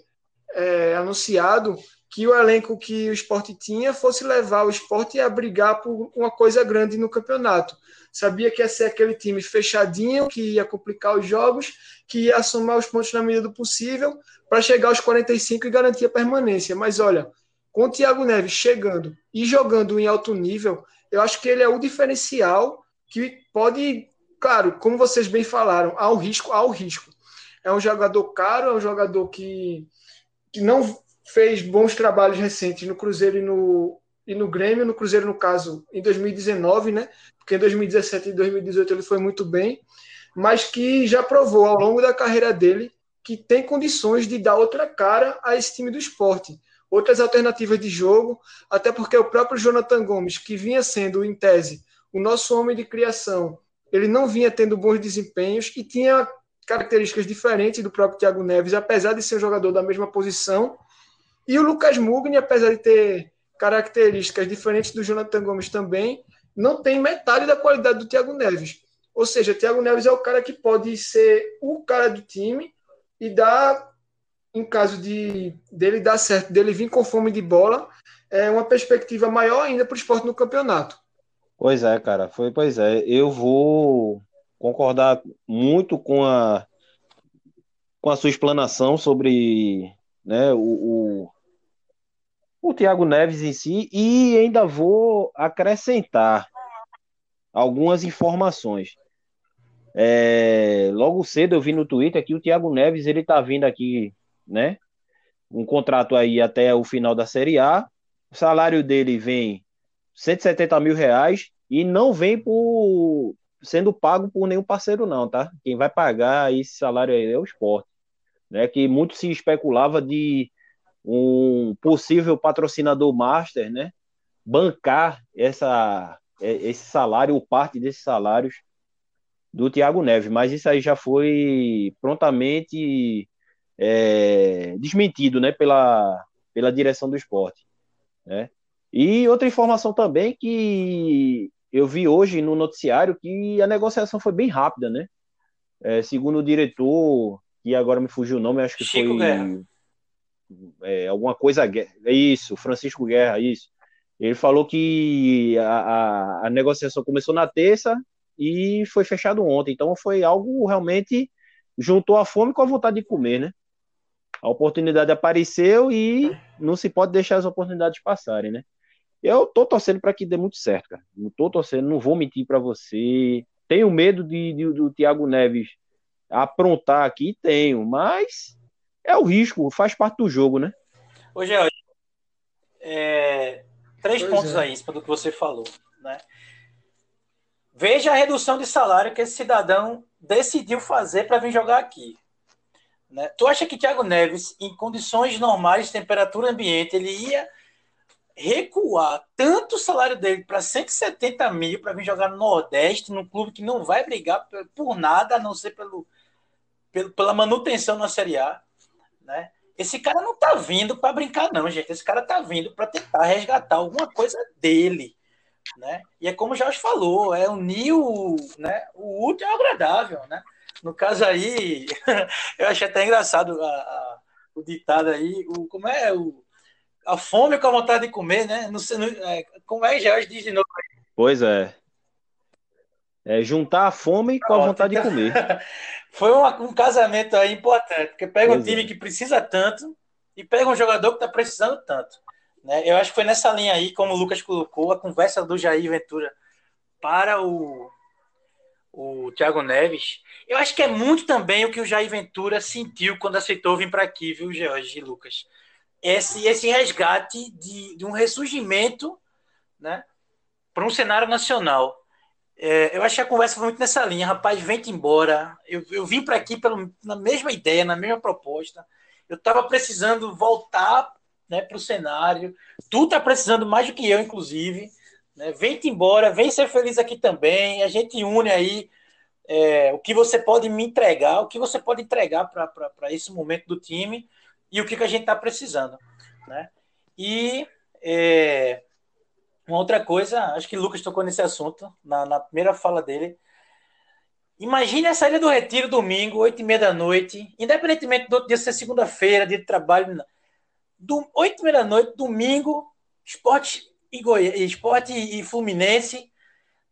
é, anunciado, que o elenco que o esporte tinha fosse levar o esporte a brigar por uma coisa grande no campeonato. Sabia que ia ser aquele time fechadinho, que ia complicar os jogos, que ia somar os pontos na medida do possível para chegar aos 45 e garantir a permanência. Mas olha, com o Thiago Neves chegando e jogando em alto nível, eu acho que ele é o diferencial que pode, claro, como vocês bem falaram, há um risco, há um risco. É um jogador caro, é um jogador que, que não fez bons trabalhos recentes no Cruzeiro e no, e no Grêmio, no Cruzeiro, no caso, em 2019, né? Porque em 2017 e 2018 ele foi muito bem, mas que já provou ao longo da carreira dele que tem condições de dar outra cara a esse time do esporte, outras alternativas de jogo, até porque o próprio Jonathan Gomes, que vinha sendo, em tese, o nosso homem de criação, ele não vinha tendo bons desempenhos e tinha características diferentes do próprio Thiago Neves, apesar de ser um jogador da mesma posição, e o Lucas Mugni, apesar de ter características diferentes do Jonathan Gomes também, não tem metade da qualidade do Thiago Neves. Ou seja, o Thiago Neves é o cara que pode ser o cara do time e dar, em caso de dele dar certo, dele vir com fome de bola, é uma perspectiva maior ainda para o esporte no campeonato. Pois é, cara. Foi, pois é. Eu vou concordar muito com a com a sua explanação sobre né, o, o, o Thiago Neves em si e ainda vou acrescentar algumas informações. É, logo cedo eu vi no Twitter que o Thiago Neves ele tá vindo aqui, né? Um contrato aí até o final da Série A. O salário dele vem 170 mil reais e não vem por sendo pago por nenhum parceiro não, tá? Quem vai pagar esse salário aí é o esporte, né? Que muito se especulava de um possível patrocinador master, né, bancar essa, é, esse salário ou parte desses salários do Thiago Neves, mas isso aí já foi prontamente é, desmentido, né, pela, pela direção do esporte, né? E outra informação também que eu vi hoje no noticiário que a negociação foi bem rápida, né? É, segundo o diretor, que agora me fugiu o nome, acho que Chico foi Guerra é, alguma coisa, é isso, Francisco Guerra, isso. Ele falou que a, a, a, negociação começou na terça e foi fechado ontem. Então foi algo realmente juntou a fome com a vontade de comer, né? A oportunidade apareceu e não se pode deixar as oportunidades passarem, né? Eu tô torcendo para que dê muito certo, cara. Não tô torcendo, não vou mentir para você. Tenho medo de, de, do Thiago Neves aprontar aqui, tenho, mas é o risco, faz parte do jogo, né? Ô, George, é, três pois pontos é. aí, para do que você falou, né? Veja a redução de salário que esse cidadão decidiu fazer para vir jogar aqui. Né? Tu acha que Thiago Neves, em condições normais temperatura ambiente, ele ia recuar tanto o salário dele para 170 mil para vir jogar no Nordeste, num clube que não vai brigar por nada, a não ser pelo, pelo pela manutenção na Série A? Né? Esse cara não tá vindo para brincar, não, gente. Esse cara tá vindo para tentar resgatar alguma coisa dele. Né? E é como o Jorge falou, é unir o, né, o útil ao agradável. Né? No caso aí, eu achei até engraçado a, a, o ditado aí, o, como é o, a fome com a vontade de comer, né? Não sei, não, é, como é que Jorge diz de novo aí? Pois é. É juntar a fome com a vontade de comer. Foi um, um, casamento aí importante, porque pega pois um time é. que precisa tanto e pega um jogador que está precisando tanto. Né? Eu acho que foi nessa linha aí, como o Lucas colocou, a conversa do Jair Ventura para o, o Thiago Neves. Eu acho que é muito também o que o Jair Ventura sentiu quando aceitou vir para aqui, viu, George e Lucas? Esse, esse resgate de, de um ressurgimento né, para um cenário nacional. É, eu acho que a conversa foi muito nessa linha, rapaz, vem-te embora. Eu, eu vim para aqui pelo, na mesma ideia, na mesma proposta. Eu estava precisando voltar né, para o cenário. Tu está precisando mais do que eu, inclusive. Né? Vem-te embora, vem ser feliz aqui também. A gente une aí é, o que você pode me entregar, o que você pode entregar para esse momento do time e o que, que a gente está precisando. Né? E é, uma outra coisa, acho que o Lucas tocou nesse assunto na, na primeira fala dele. Imagine a saída do retiro domingo, oito e meia da noite, independentemente do dia ser segunda-feira, dia de trabalho, do, oito e meia da noite, domingo, esporte e, Goi... esporte e Fluminense,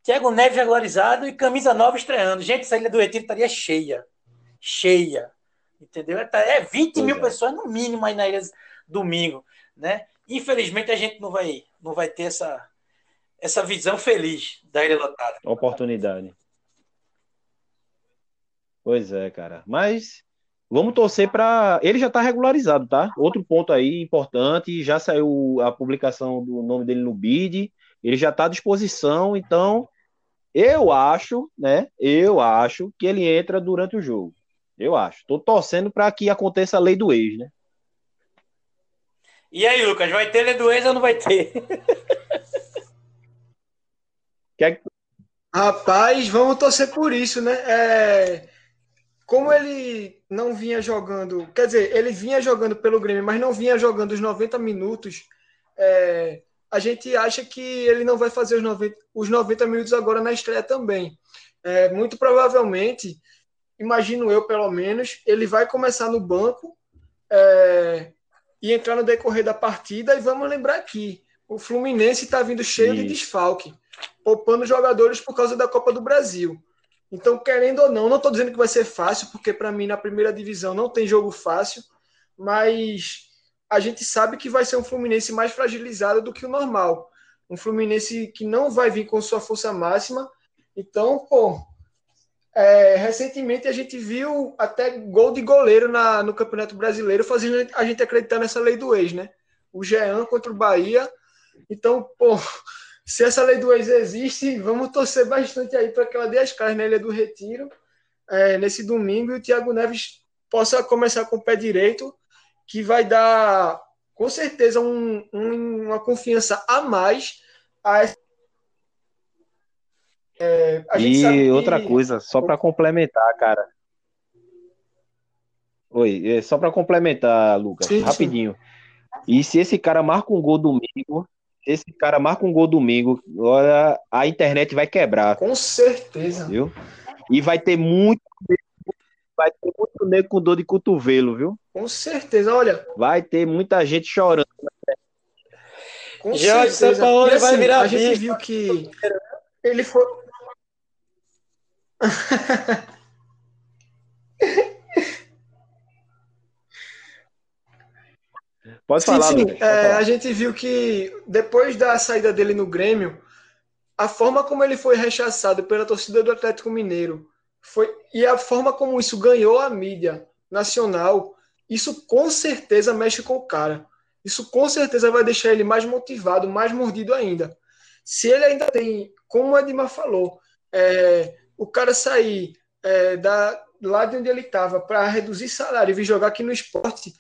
Thiago Neves regularizado e camisa nova estreando. Gente, essa ilha do retiro estaria cheia. Cheia. Entendeu? É 20 pois mil é. pessoas no mínimo aí na ilha domingo. Né? Infelizmente a gente não vai não vai ter essa, essa visão feliz da ilha lotada. Oportunidade. Pois é, cara. Mas vamos torcer para. Ele já está regularizado, tá? Outro ponto aí importante: já saiu a publicação do nome dele no BID, ele já está à disposição, então eu acho, né? Eu acho que ele entra durante o jogo. Eu acho. Estou torcendo para que aconteça a lei do ex, né? E aí, Lucas, vai ter ex ou não vai ter? Quer... Rapaz, vamos torcer por isso, né? É... Como ele não vinha jogando, quer dizer, ele vinha jogando pelo Grêmio, mas não vinha jogando os 90 minutos, é... a gente acha que ele não vai fazer os 90, os 90 minutos agora na estreia também. É... Muito provavelmente, imagino eu pelo menos, ele vai começar no banco. É, e entrar no decorrer da partida. E vamos lembrar aqui: o Fluminense está vindo cheio de desfalque, poupando jogadores por causa da Copa do Brasil. Então, querendo ou não, não estou dizendo que vai ser fácil, porque para mim na primeira divisão não tem jogo fácil, mas a gente sabe que vai ser um Fluminense mais fragilizado do que o normal. Um Fluminense que não vai vir com sua força máxima. Então, pô, é, recentemente a gente viu até gol de goleiro na, no Campeonato Brasileiro, fazendo a gente acreditar nessa lei do ex, né? O Jean contra o Bahia. Então, pô, se essa lei do ex existe, vamos torcer bastante aí para que ela dê as caras na Ilha do Retiro é, nesse domingo e o Thiago Neves possa começar com o pé direito, que vai dar com certeza um, um, uma confiança a mais a essa é, e outra que... coisa, só para complementar, cara. Oi, é, só para complementar, Lucas, sim, rapidinho. Sim. E se esse cara marca um gol domingo, se esse cara marca um gol domingo, olha, a internet vai quebrar. Com certeza. Viu? E vai ter muito vai ter muito nego com dor de cotovelo, viu? Com certeza, olha. Vai ter muita gente chorando. Com Jorge certeza. Paulo assim, vai virar a gente viu que ele foi Pode falar, sim, sim. Pode é. A gente viu que depois da saída dele no Grêmio, a forma como ele foi rechaçado pela torcida do Atlético Mineiro foi e a forma como isso ganhou a mídia nacional, isso com certeza mexe com o cara. Isso com certeza vai deixar ele mais motivado, mais mordido ainda. Se ele ainda tem, como o Edmar falou, é, o cara sair é, da, lá de onde ele estava para reduzir salário e vir jogar aqui no esporte,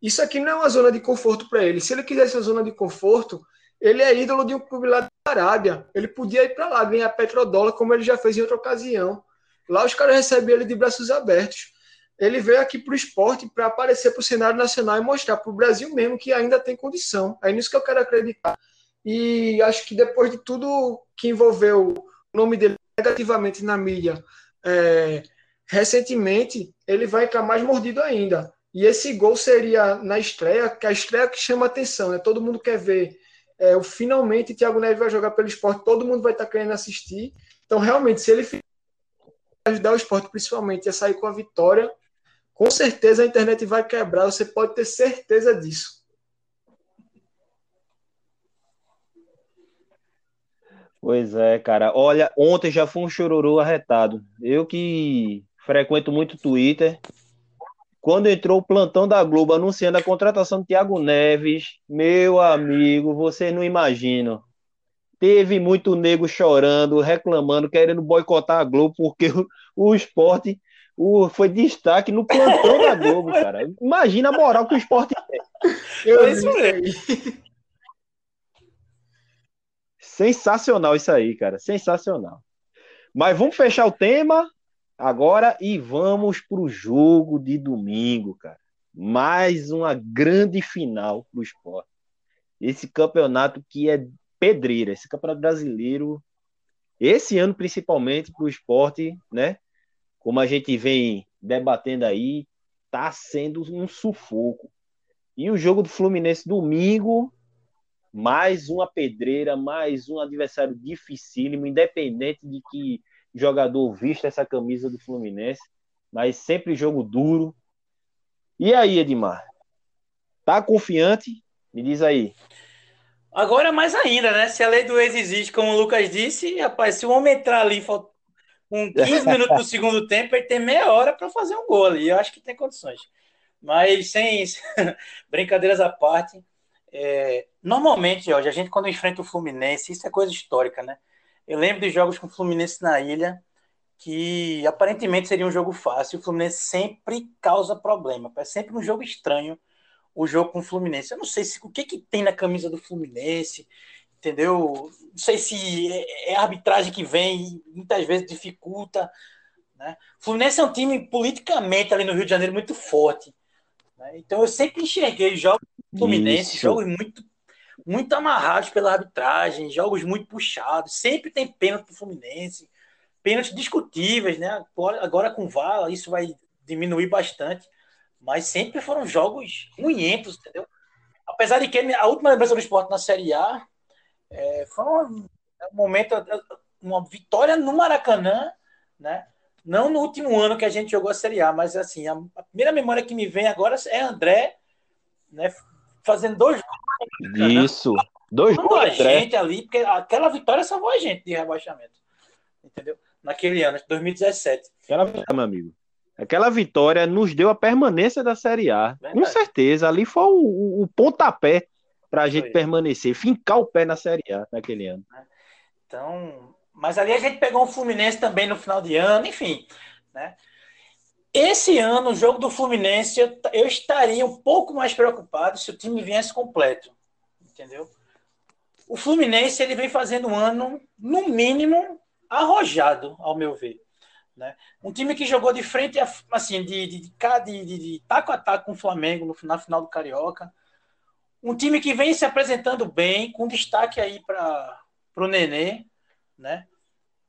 isso aqui não é uma zona de conforto para ele. Se ele quisesse uma zona de conforto, ele é ídolo de um clube lá da Arábia. Ele podia ir para lá ganhar petrodólar, como ele já fez em outra ocasião. Lá os caras recebem ele de braços abertos. Ele veio aqui para o esporte para aparecer para o cenário nacional e mostrar para o Brasil mesmo que ainda tem condição. É nisso que eu quero acreditar. E acho que depois de tudo que envolveu o nome dele negativamente na mídia, é, recentemente, ele vai entrar mais mordido ainda. E esse gol seria na estreia, que a estreia que chama atenção, né? Todo mundo quer ver. É, o finalmente Thiago Neves vai jogar pelo esporte, todo mundo vai estar tá querendo assistir. Então, realmente, se ele ajudar o esporte principalmente a sair com a vitória, com certeza a internet vai quebrar, você pode ter certeza disso. Pois é, cara. Olha, ontem já foi um chororô arretado. Eu que frequento muito Twitter, quando entrou o plantão da Globo anunciando a contratação de Thiago Neves, meu amigo, vocês não imaginam. Teve muito nego chorando, reclamando, querendo boicotar a Globo, porque o, o esporte o, foi destaque no plantão da Globo, cara. Imagina a moral que o esporte tem. Eu é isso mesmo. Sensacional isso aí, cara. Sensacional. Mas vamos fechar o tema Agora e vamos para o jogo de domingo, cara. Mais uma grande final para o esporte. Esse campeonato que é pedreira, esse campeonato brasileiro, esse ano principalmente para o esporte, né? Como a gente vem debatendo aí, tá sendo um sufoco. E o jogo do Fluminense domingo, mais uma pedreira, mais um adversário dificílimo, independente de que jogador vista essa camisa do Fluminense, mas sempre jogo duro. E aí, Edmar? Tá confiante? Me diz aí. Agora mais ainda, né? Se a lei do ex existe, como o Lucas disse, rapaz, se o homem entrar ali com 15 minutos do segundo tempo, ele tem meia hora para fazer um gol ali. Eu acho que tem condições. Mas sem brincadeiras à parte, é... normalmente, hoje, a gente quando enfrenta o Fluminense, isso é coisa histórica, né? Eu lembro de jogos com o Fluminense na ilha, que aparentemente seria um jogo fácil. O Fluminense sempre causa problema. É sempre um jogo estranho o jogo com o Fluminense. Eu não sei se, o que, que tem na camisa do Fluminense, entendeu? Não sei se é, é a arbitragem que vem muitas vezes dificulta. Né? O Fluminense é um time politicamente ali no Rio de Janeiro muito forte. Né? Então eu sempre enxerguei jogos Fluminense, Isso. jogos muito muito amarrados pela arbitragem, jogos muito puxados, sempre tem pênalti pro Fluminense, pênaltis discutíveis, né? Agora com VAR isso vai diminuir bastante, mas sempre foram jogos ruins, entendeu? Apesar de que a última lembrança do esporte na Série A é, foi um, um momento, uma vitória no Maracanã, né? Não no último ano que a gente jogou a Série A, mas assim, a, a primeira memória que me vem agora é André, né? Fazendo dois isso. Dois gols. a gente ali, porque aquela vitória salvou a gente de rebaixamento. Entendeu? Naquele ano, 2017. Aquela vitória, meu amigo. Aquela vitória nos deu a permanência da Série A. Verdade. Com certeza. Ali foi o, o pontapé para a gente foi. permanecer, fincar o pé na Série A naquele ano. É. Então, mas ali a gente pegou um Fluminense também no final de ano, enfim, né? Esse ano, o jogo do Fluminense, eu, eu estaria um pouco mais preocupado se o time viesse completo. Entendeu? O Fluminense ele vem fazendo um ano, no mínimo, arrojado, ao meu ver. Né? Um time que jogou de frente, assim, de, de, de, de, taco a taco com o Flamengo no, na final do Carioca. Um time que vem se apresentando bem, com destaque aí para o Nenê, né?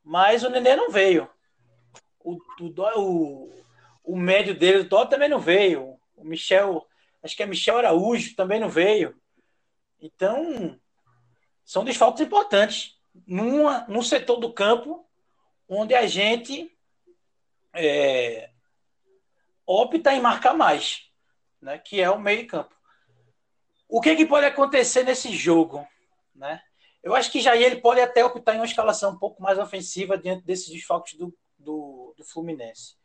Mas o Nenê não veio. O, o, o, o médio dele, o Dó também não veio. O Michel, acho que é Michel Araújo, também não veio. Então, são desfalques importantes numa, num setor do campo onde a gente é, opta em marcar mais, né, que é o meio campo. O que, que pode acontecer nesse jogo? Né? Eu acho que Jair ele pode até optar em uma escalação um pouco mais ofensiva diante desses desfalques do, do, do Fluminense.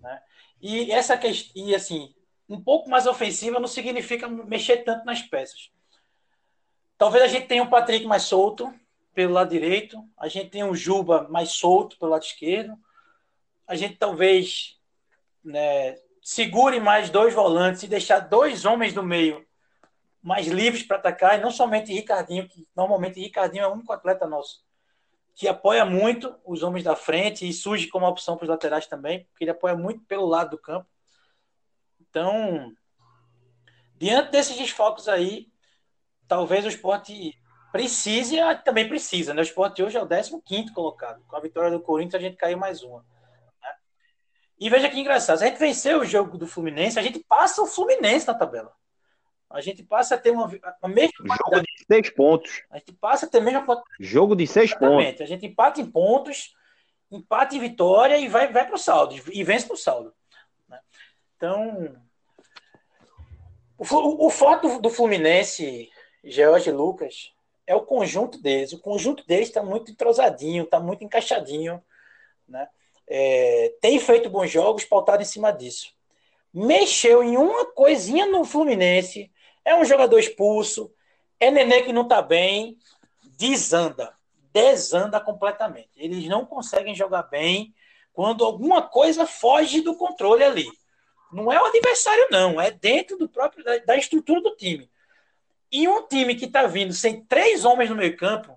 Né? E essa questão, e assim, um pouco mais ofensiva não significa mexer tanto nas peças. Talvez a gente tenha um Patrick mais solto pelo lado direito, a gente tenha um Juba mais solto pelo lado esquerdo, a gente talvez né, segure mais dois volantes e deixar dois homens do meio mais livres para atacar, e não somente Ricardinho, que normalmente Ricardinho é o único atleta nosso que apoia muito os homens da frente e surge como opção para os laterais também, porque ele apoia muito pelo lado do campo. Então, diante desses desfalques aí, talvez o esporte precise, ah, também precisa, né? O esporte hoje é o 15 colocado. Com a vitória do Corinthians, a gente caiu mais uma. Né? E veja que engraçado, se a gente vencer o jogo do Fluminense, a gente passa o Fluminense na tabela. A gente passa a ter uma, a mesma Jogo de seis pontos. A gente passa a ter a mesma Jogo de seis Exatamente. pontos. A gente empata em pontos, empata em vitória e vai, vai para o saldo. E vence para o saldo. Né? Então, o, o, do, do Fluminense, George Lucas, é o conjunto deles. O conjunto deles está muito entrosadinho, está muito encaixadinho. Né? É, tem feito bons jogos pautado em cima disso. Mexeu em uma coisinha no Fluminense. É um jogador expulso. É Nenê que não está bem. Desanda. Desanda completamente. Eles não conseguem jogar bem quando alguma coisa foge do controle ali. Não é o adversário, não. É dentro do próprio da, da estrutura do time. E um time que está vindo sem três homens no meio campo,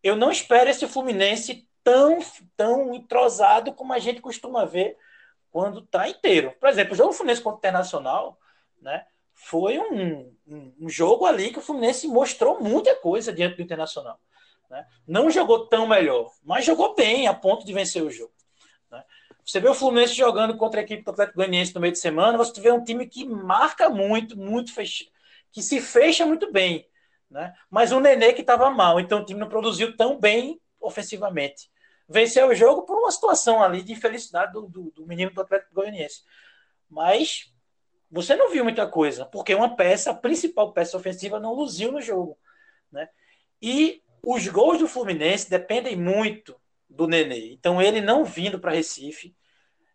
eu não espero esse Fluminense tão, tão entrosado como a gente costuma ver quando está inteiro. Por exemplo, o jogo Fluminense contra o Internacional né, foi um, um, um, jogo ali que o Fluminense mostrou muita coisa diante do Internacional. Né? Não jogou tão melhor, mas jogou bem a ponto de vencer o jogo. Né? Você vê o Fluminense jogando contra a equipe do Atlético Goianiense no meio de semana, você vê um time que marca muito, muito fechado que se fecha muito bem. Né? Mas o Nenê que estava mal, então o time não produziu tão bem ofensivamente. Venceu o jogo por uma situação ali de infelicidade do, do, do menino do Atlético Goianiense. Mas você não viu muita coisa, porque uma peça, a principal peça ofensiva, não luziu no jogo. Né? E os gols do Fluminense dependem muito do Nenê. Então, ele não vindo para Recife,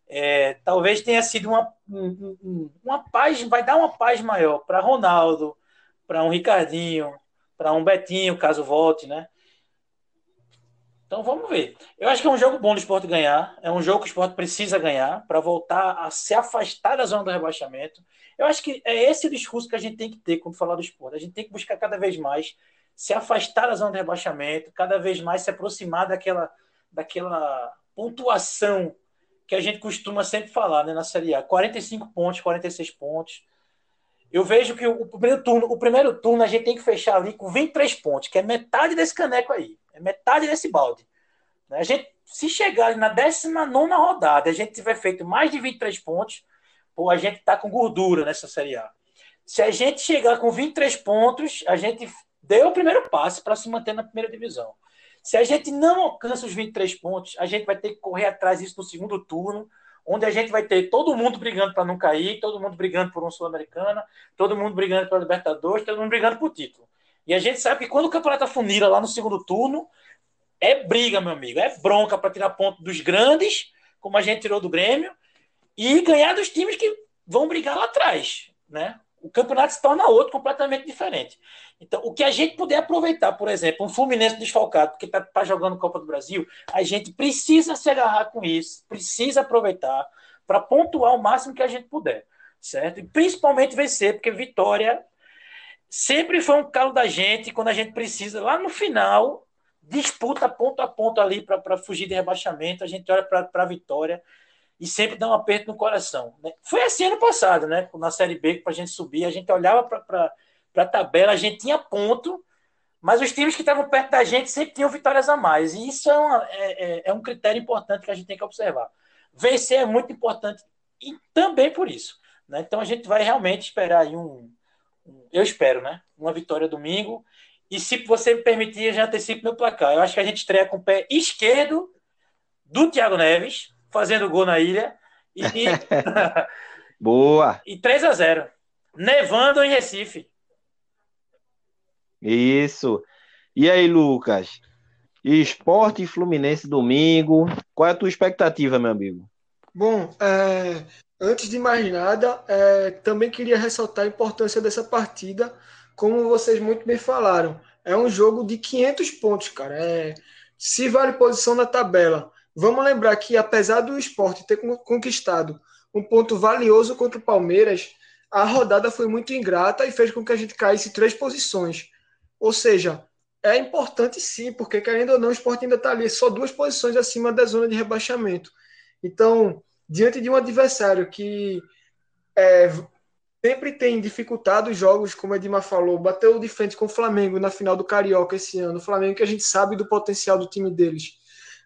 é, talvez tenha sido uma, uma paz, vai dar uma paz maior para Ronaldo, para um Ricardinho, para um Betinho, caso volte, né? Então vamos ver. Eu acho que é um jogo bom do esporte ganhar. É um jogo que o esporte precisa ganhar para voltar a se afastar da zona do rebaixamento. Eu acho que é esse o discurso que a gente tem que ter quando falar do esporte. A gente tem que buscar cada vez mais se afastar da zona do rebaixamento, cada vez mais se aproximar daquela, daquela pontuação que a gente costuma sempre falar né, na Série A. 45 pontos, 46 pontos. Eu vejo que o primeiro turno, o primeiro turno a gente tem que fechar ali com 23 pontos, que é metade desse caneco aí, é metade desse balde. Né, a gente, se chegar na 19 rodada, a gente tiver feito mais de 23 pontos, pô, a gente tá com gordura nessa Série A. Se a gente chegar com 23 pontos, a gente deu o primeiro passo para se manter na primeira divisão. Se a gente não alcança os 23 pontos, a gente vai ter que correr atrás disso no segundo turno, onde a gente vai ter todo mundo brigando para não cair, todo mundo brigando por uma Sul-Americana, todo mundo brigando pela Libertadores, todo mundo brigando por título. E a gente sabe que quando o campeonato afunila lá no segundo turno, é briga, meu amigo, é bronca para tirar ponto dos grandes, como a gente tirou do Grêmio, e ganhar dos times que vão brigar lá atrás, né? O campeonato se torna outro completamente diferente. Então, o que a gente puder aproveitar, por exemplo, um Fluminense desfalcado, porque está tá jogando Copa do Brasil, a gente precisa se agarrar com isso, precisa aproveitar para pontuar o máximo que a gente puder, certo? E principalmente vencer, porque vitória sempre foi um calo da gente quando a gente precisa, lá no final, disputa ponto a ponto ali para fugir de rebaixamento, a gente olha para a vitória e sempre dá um aperto no coração. Né? Foi assim ano passado, né? Na Série B, para a gente subir, a gente olhava para a tabela, a gente tinha ponto, mas os times que estavam perto da gente sempre tinham vitórias a mais. E isso é, uma, é, é, é um critério importante que a gente tem que observar. Vencer é muito importante e também por isso. Né? Então a gente vai realmente esperar aí um, um, Eu espero, né? Uma vitória domingo. E se você me permitir, eu já antecipo meu placar. Eu acho que a gente estreia com o pé esquerdo do Thiago Neves fazendo gol na ilha. E, Boa! E 3 a 0 Nevando em Recife. Isso. E aí, Lucas? Esporte e Fluminense domingo. Qual é a tua expectativa, meu amigo? Bom, é, antes de mais nada, é, também queria ressaltar a importância dessa partida, como vocês muito bem falaram. É um jogo de 500 pontos, cara. É, se vale posição na tabela. Vamos lembrar que, apesar do esporte ter conquistado um ponto valioso contra o Palmeiras, a rodada foi muito ingrata e fez com que a gente caísse três posições. Ou seja, é importante sim, porque querendo ou não, o esporte ainda está ali só duas posições acima da zona de rebaixamento. Então, diante de um adversário que é, sempre tem dificultado os jogos, como a Edmar falou, bateu de frente com o Flamengo na final do Carioca esse ano, o Flamengo que a gente sabe do potencial do time deles.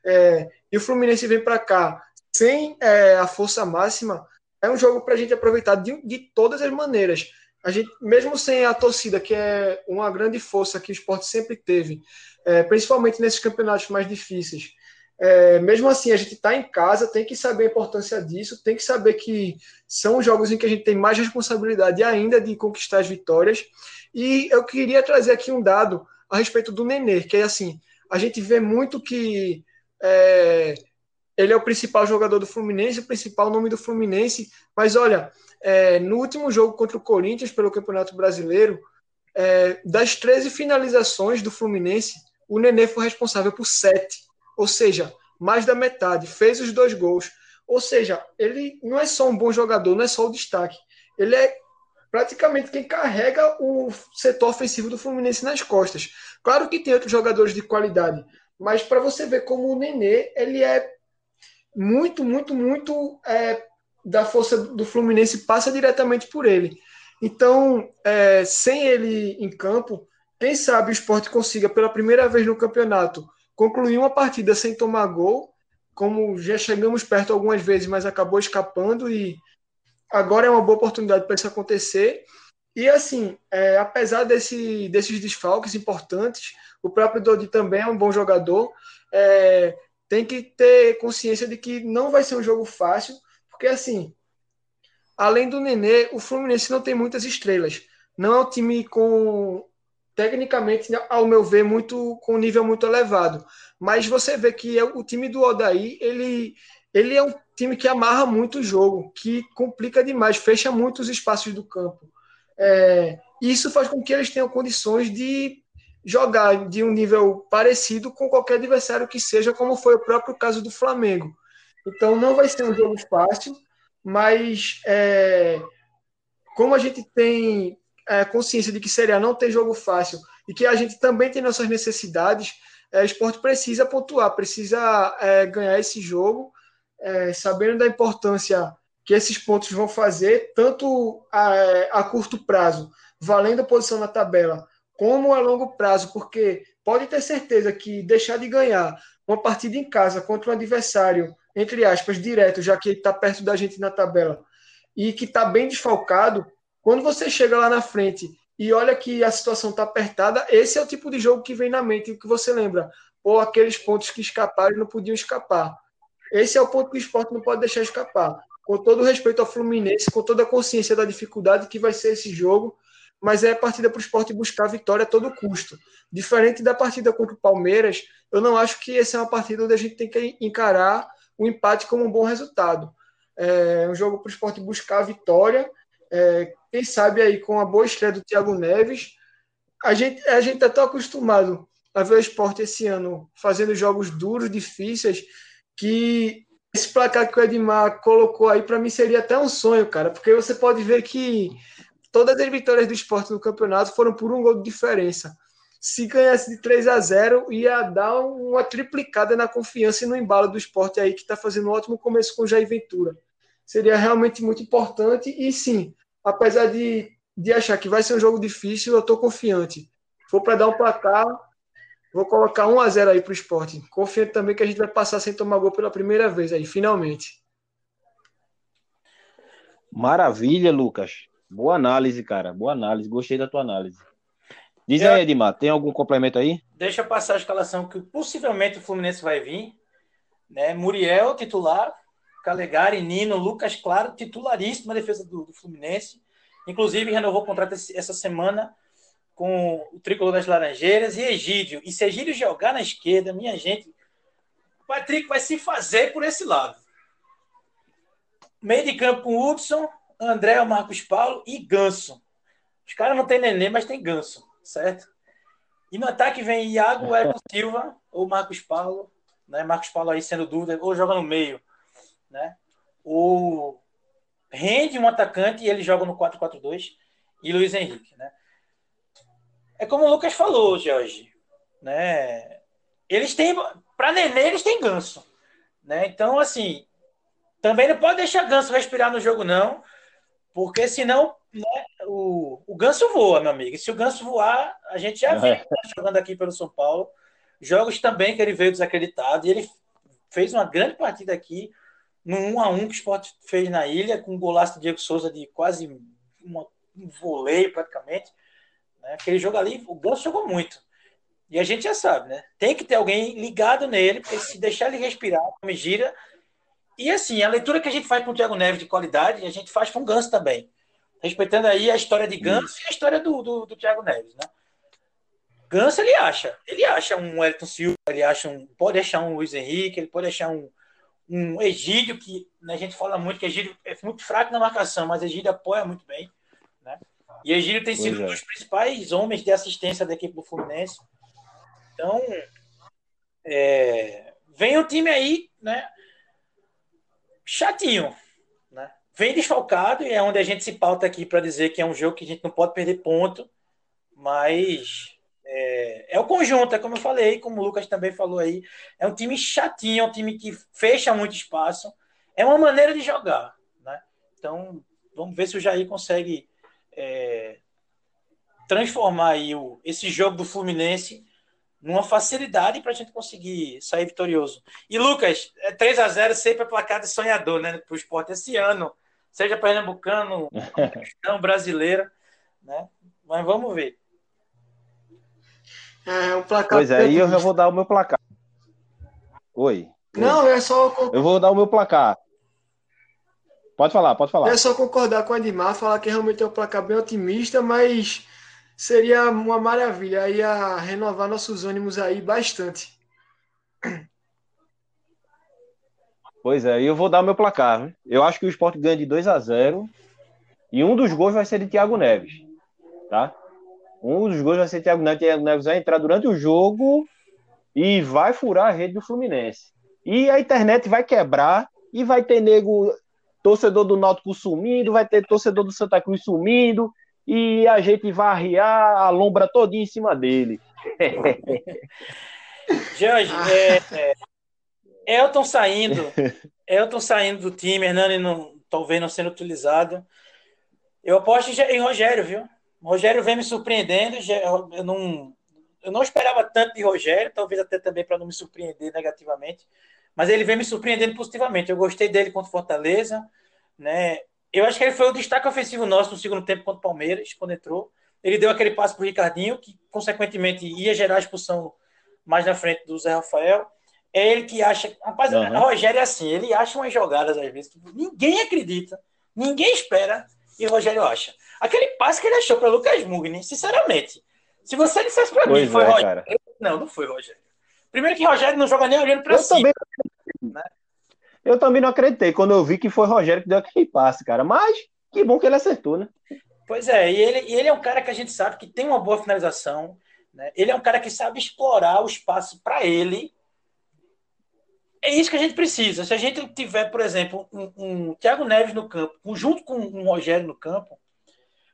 É, e o Fluminense vem para cá sem é, a força máxima, é um jogo para a gente aproveitar de, de todas as maneiras a gente, mesmo sem a torcida, que é uma grande força que o esporte sempre teve, é, principalmente nesses campeonatos mais difíceis, é, mesmo assim, a gente está em casa, tem que saber a importância disso, tem que saber que são jogos em que a gente tem mais responsabilidade ainda de conquistar as vitórias. E eu queria trazer aqui um dado a respeito do Nenê, que é assim: a gente vê muito que é, ele é o principal jogador do Fluminense, o principal nome do Fluminense, mas olha, é, no último jogo contra o Corinthians pelo Campeonato Brasileiro, é, das 13 finalizações do Fluminense, o Nenê foi responsável por 7, ou seja, mais da metade, fez os dois gols. Ou seja, ele não é só um bom jogador, não é só o destaque, ele é praticamente quem carrega o setor ofensivo do Fluminense nas costas. Claro que tem outros jogadores de qualidade, mas para você ver como o Nenê, ele é muito, muito, muito é, da força do Fluminense passa diretamente por ele. Então, é, sem ele em campo, quem sabe o esporte consiga, pela primeira vez no campeonato, concluir uma partida sem tomar gol, como já chegamos perto algumas vezes, mas acabou escapando e agora é uma boa oportunidade para isso acontecer. E assim, é, apesar desse, desses desfalques importantes, o próprio Dodi também é um bom jogador. É, tem que ter consciência de que não vai ser um jogo fácil, porque, assim, além do Nenê, o Fluminense não tem muitas estrelas. Não é um time com, tecnicamente, ao meu ver, muito com nível muito elevado. Mas você vê que é o time do Odaí, ele, ele é um time que amarra muito o jogo, que complica demais, fecha muito os espaços do campo. É, isso faz com que eles tenham condições de jogar de um nível parecido com qualquer adversário que seja, como foi o próprio caso do Flamengo. Então não vai ser um jogo fácil, mas é, como a gente tem é, consciência de que Série A não tem jogo fácil e que a gente também tem nossas necessidades, é, o esporte precisa pontuar, precisa é, ganhar esse jogo, é, sabendo da importância que esses pontos vão fazer, tanto a, a curto prazo, valendo a posição na tabela, como a longo prazo, porque pode ter certeza que deixar de ganhar uma partida em casa contra um adversário entre aspas, direto, já que ele está perto da gente na tabela, e que está bem desfalcado, quando você chega lá na frente e olha que a situação está apertada, esse é o tipo de jogo que vem na mente, o que você lembra. Ou aqueles pontos que escaparam e não podiam escapar. Esse é o ponto que o esporte não pode deixar escapar. Com todo o respeito ao Fluminense, com toda a consciência da dificuldade que vai ser esse jogo, mas é a partida para o esporte buscar a vitória a todo custo. Diferente da partida contra o Palmeiras, eu não acho que essa é uma partida onde a gente tem que encarar o empate como um bom resultado. É um jogo para o esporte buscar a vitória. É, quem sabe aí com a boa estreia do Thiago Neves. A gente a gente está tão acostumado a ver o esporte esse ano fazendo jogos duros, difíceis, que esse placar que o Edmar colocou aí para mim seria até um sonho, cara, porque você pode ver que todas as vitórias do esporte no campeonato foram por um gol de diferença se ganhasse de 3 a 0 ia dar uma triplicada na confiança e no embalo do esporte aí, que está fazendo um ótimo começo com o Jair Ventura. Seria realmente muito importante e sim, apesar de, de achar que vai ser um jogo difícil, eu estou confiante. For para dar um placar, vou colocar 1 a 0 aí para o esporte. Confiante também que a gente vai passar sem tomar gol pela primeira vez aí, finalmente. Maravilha, Lucas. Boa análise, cara. Boa análise. Gostei da tua análise. Diz aí, Edmar, tem algum complemento aí? Deixa eu passar a escalação que possivelmente o Fluminense vai vir. Né? Muriel, titular. Calegari, Nino, Lucas Claro, titularíssimo na defesa do, do, Fluminense. Inclusive, renovou o contrato essa semana com o tricolor das Laranjeiras e Egídio. E se Egídio jogar na esquerda, minha gente, o Patrick vai se fazer por esse lado. Meio de campo com Hudson, André, Marcos Paulo e Ganso. Os caras não tem Nenê, mas tem Ganso, certo? E no ataque vem Iago, Érico Silva ou Marcos Paulo, né? Marcos Paulo aí sendo dúvida, ou joga no meio, né? Ou rende um atacante e ele joga no 4-4-2 e Luiz Henrique, né? É como o Lucas falou, Jorge, né? Eles têm para Nenê eles têm ganso, né? Então assim, também não pode deixar ganso respirar no jogo não, porque senão né, o, o ganso voa, meu amigo. E se o ganso voar, a gente já viu é. jogando aqui pelo São Paulo, jogos também que ele veio desacreditado e ele fez uma grande partida aqui no 1 a 1 que o Sport fez na ilha, com um golaço do Diego Souza de quase uma, um voleio praticamente. Né? Aquele jogo ali, o Ganso jogou muito. E a gente já sabe, né? Tem que ter alguém ligado nele, porque se deixar ele respirar, me gira. E assim, a leitura que a gente faz com o Thiago Neves de qualidade, a gente faz com o Ganso também. Respeitando aí a história de Ganso e a história do, do, do Thiago Neves, né? Ganso ele acha. Ele acha um Elton Silva, ele acha um. Pode achar um Luiz Henrique, ele pode achar um, um Egídio, que né, a gente fala muito que Egídio é muito fraco na marcação, mas Egídio apoia muito bem. Né? E Egídio tem sido um dos principais homens de assistência da equipe do Fluminense. Então, é, vem o time aí, né? Chatinho. Né? Vem desfalcado, e é onde a gente se pauta aqui para dizer que é um jogo que a gente não pode perder ponto, mas é, é, o conjunto, é como eu falei, como o Lucas também falou aí. É um time chatinho, é um time que fecha muito espaço. É uma maneira de jogar. Né? Então, vamos ver se o Jair consegue é, transformar aí o, esse jogo do Fluminense numa facilidade para a gente conseguir sair vitorioso. E Lucas, é 3 a 0 sempre é placar de sonhador né, para o esporte esse ano, seja pernambucano, não brasileiro, né? Mas vamos ver. É, um placar. Pois é, aí eu já vou dar o meu placar. Oi. Não, é só. Eu vou dar o meu placar. Pode falar, pode falar. É só concordar com o Edmar, falar que realmente é um placar bem otimista, mas seria uma maravilha. Ia renovar nossos ânimos aí bastante. Pois é, eu vou dar meu placar. Eu acho que o Sport ganha de 2 a 0 e um dos gols vai ser de Thiago Neves. Tá? Um dos gols vai ser Thiago Neves. Thiago Neves vai entrar durante o jogo e vai furar a rede do Fluminense. E a internet vai quebrar e vai ter nego, torcedor do Náutico sumindo, vai ter torcedor do Santa Cruz sumindo e a gente arriar a lombra todinha em cima dele. Jorge, é, é, Elton saindo, Elton saindo do time, Hernani não, talvez não sendo utilizado. Eu aposto em Rogério, viu? Rogério vem me surpreendendo. Eu não, eu não esperava tanto de Rogério, talvez até também para não me surpreender negativamente. Mas ele vem me surpreendendo positivamente. Eu gostei dele contra o Fortaleza. Né? Eu acho que ele foi o destaque ofensivo nosso no segundo tempo contra o Palmeiras, quando entrou. Ele deu aquele passo para o Ricardinho, que consequentemente ia gerar a expulsão mais na frente do Zé Rafael. É ele que acha. Rapaz, uhum. Rogério é assim, ele acha umas jogadas às vezes. Ninguém acredita, ninguém espera, e o Rogério acha. Aquele passe que ele achou para Lucas Mugni, sinceramente. Se você dissesse para mim, foi é, Rogério. Cara. Não, não foi Rogério. Primeiro que Rogério não joga nem olhando para cima. Também, né? Eu também não acreditei quando eu vi que foi Rogério que deu aquele passe, cara. Mas que bom que ele acertou, né? Pois é, e ele, ele é um cara que a gente sabe que tem uma boa finalização. Né? Ele é um cara que sabe explorar o espaço para ele. É isso que a gente precisa. Se a gente tiver, por exemplo, um, um Thiago Neves no campo, junto com um Rogério no campo,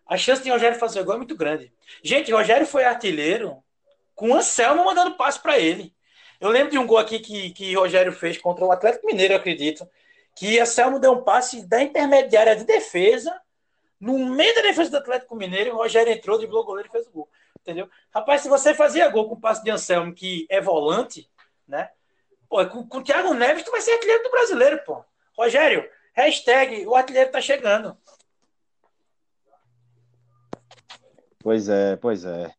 a chance de Rogério fazer gol é muito grande. Gente, Rogério foi artilheiro com o Anselmo mandando passe para ele. Eu lembro de um gol aqui que, que Rogério fez contra o Atlético Mineiro, acredito, que Anselmo deu um passe da intermediária de defesa, no meio da defesa do Atlético Mineiro, o Rogério entrou, driblou o goleiro e fez o gol. Entendeu? Rapaz, se você fazia gol com o passe de Anselmo, que é volante, né? Pô, com, com o Thiago Neves, tu vai ser artilheiro do brasileiro, pô. Rogério, hashtag, o artilheiro tá chegando. Pois é, pois é.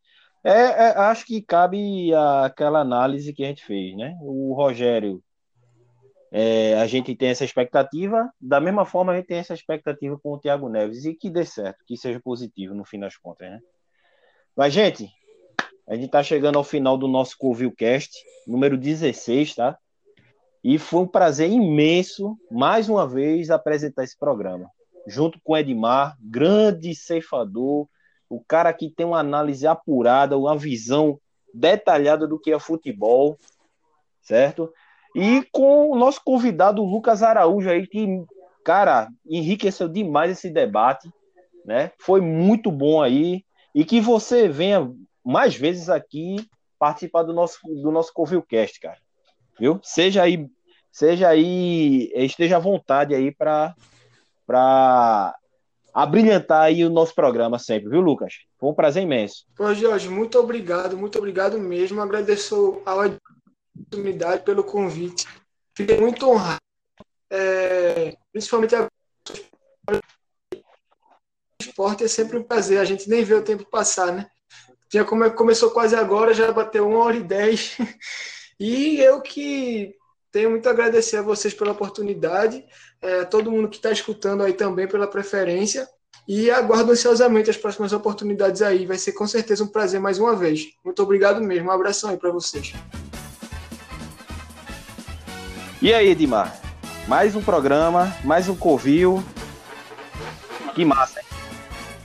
É, é, acho que cabe aquela análise que a gente fez, né? O Rogério, é, a gente tem essa expectativa, da mesma forma a gente tem essa expectativa com o Thiago Neves, e que dê certo, que seja positivo no fim das contas, né? Mas, gente, a gente tá chegando ao final do nosso Covilcast, número 16, tá? E foi um prazer imenso, mais uma vez, apresentar esse programa. Junto com Edmar, grande ceifador, o cara que tem uma análise apurada, uma visão detalhada do que é futebol, certo? E com o nosso convidado Lucas Araújo aí, que, cara, enriqueceu demais esse debate, né? Foi muito bom aí. E que você venha mais vezes aqui participar do nosso, do nosso Covilcast, cara viu? Seja aí, seja aí, esteja à vontade aí para abrilhantar aí o nosso programa sempre, viu, Lucas? Foi um prazer imenso. Pô, Jorge, muito obrigado, muito obrigado mesmo. Agradeço a oportunidade pelo convite. Fiquei muito honrado, é, principalmente a esporte é sempre um prazer. A gente nem vê o tempo passar, né? Já come, começou quase agora, já bateu uma hora e dez. E eu que tenho muito a agradecer a vocês pela oportunidade, é, todo mundo que está escutando aí também pela preferência. E aguardo ansiosamente as próximas oportunidades aí. Vai ser com certeza um prazer mais uma vez. Muito obrigado mesmo. Um abração aí para vocês. E aí, Edmar? Mais um programa, mais um Covil. Que massa, hein?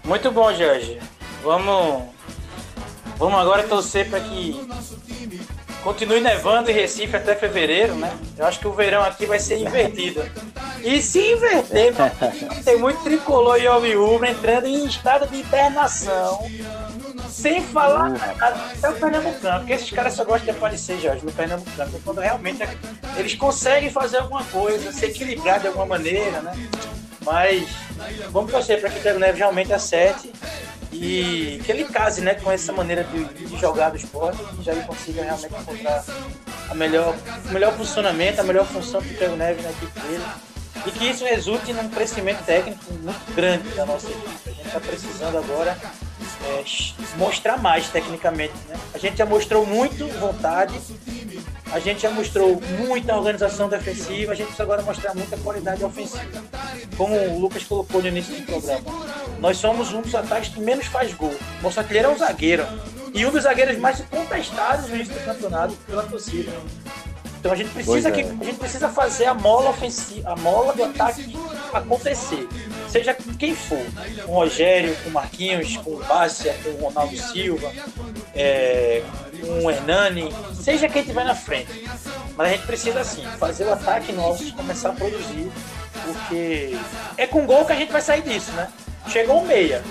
Muito bom, Jorge. Vamos, vamos agora torcer para que Continue nevando em Recife até fevereiro, né? Eu acho que o verão aqui vai ser invertido. E se inverter, tem muito tricolor e homem entrando em estado de hibernação. Sem falar até o Pernambucano, porque esses caras só gostam de aparecer, Jorge, no Pernambucano. Quando realmente eles conseguem fazer alguma coisa, se equilibrar de alguma maneira, né? Mas vamos torcer para que o Thiago Neves realmente acerte e que ele case né, com essa maneira de, de jogar do esporte e já ele consiga realmente encontrar a melhor, o melhor funcionamento, a melhor função do Thiago Neves na equipe dele e que isso resulte num crescimento técnico muito grande da nossa equipe. A gente está precisando agora é, mostrar mais tecnicamente. Né? A gente já mostrou muito vontade, a gente já mostrou muita organização defensiva, a gente precisa agora mostrar muita qualidade ofensiva. Como o Lucas colocou no início do programa, nós somos um dos ataques que menos faz gol. Que ele é um zagueiro. E um dos zagueiros mais contestados no início do campeonato pela torcida. Então a gente precisa, é. que, a gente precisa fazer a mola ofensiva, a mola do ataque acontecer. Seja quem for. Com o Rogério, com o Marquinhos, com o Bárcia, com o Ronaldo Silva, é, com o Hernani, seja quem estiver na frente. Mas a gente precisa assim, fazer o ataque nosso começar a produzir. Porque é com gol que a gente vai sair disso, né? Chegou um meia,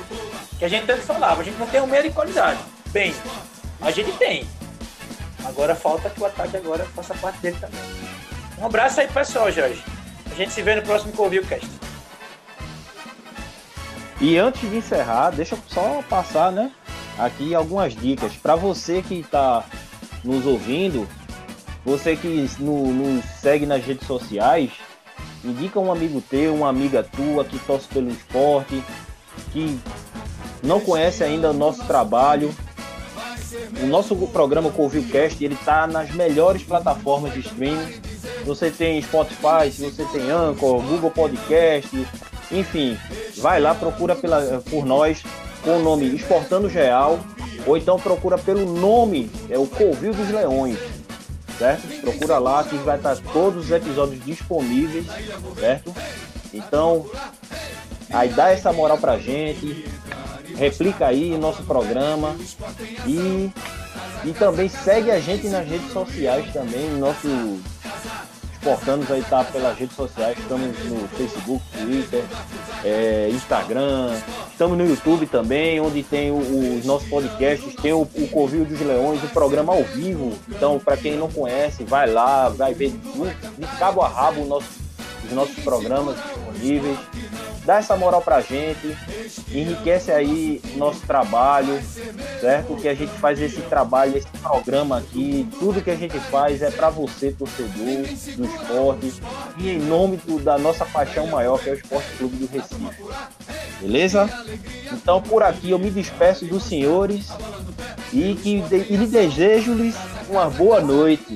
que a gente tanto falava, a gente não tem um meia de qualidade. Bem, a gente tem. Agora falta que o ataque agora faça parte dele também. Um abraço aí, pessoal, Jorge. A gente se vê no próximo Cast. E antes de encerrar, deixa eu só passar, né? Aqui algumas dicas. Para você que está nos ouvindo, você que no, nos segue nas redes sociais, indica um amigo teu, uma amiga tua que torce pelo esporte, que não conhece ainda o nosso trabalho, o nosso programa Covilcast, ele tá nas melhores plataformas de streaming. Você tem Spotify, se você tem Anchor, Google Podcast, enfim, vai lá, procura pela, por nós com o nome Exportando Real, ou então procura pelo nome, é o Covil dos Leões, certo? Procura lá que vai estar todos os episódios disponíveis, certo? Então, aí dá essa moral pra gente, replica aí nosso programa. E, e também segue a gente nas redes sociais também, nosso Exportanos aí tá pelas redes sociais, estamos no Facebook, Twitter, é, Instagram, estamos no YouTube também, onde tem os nossos podcasts, tem o, o Covil dos Leões, o programa ao vivo. Então, para quem não conhece, vai lá, vai ver de, de cabo a rabo nosso, os nossos programas disponíveis dá essa moral pra gente, enriquece aí nosso trabalho, certo? Que a gente faz esse trabalho, esse programa aqui, tudo que a gente faz é para você, torcedor do esporte, e em nome do, da nossa paixão maior, que é o Esporte Clube do Recife. Beleza? Então por aqui eu me despeço dos senhores e que e desejo-lhes uma boa noite.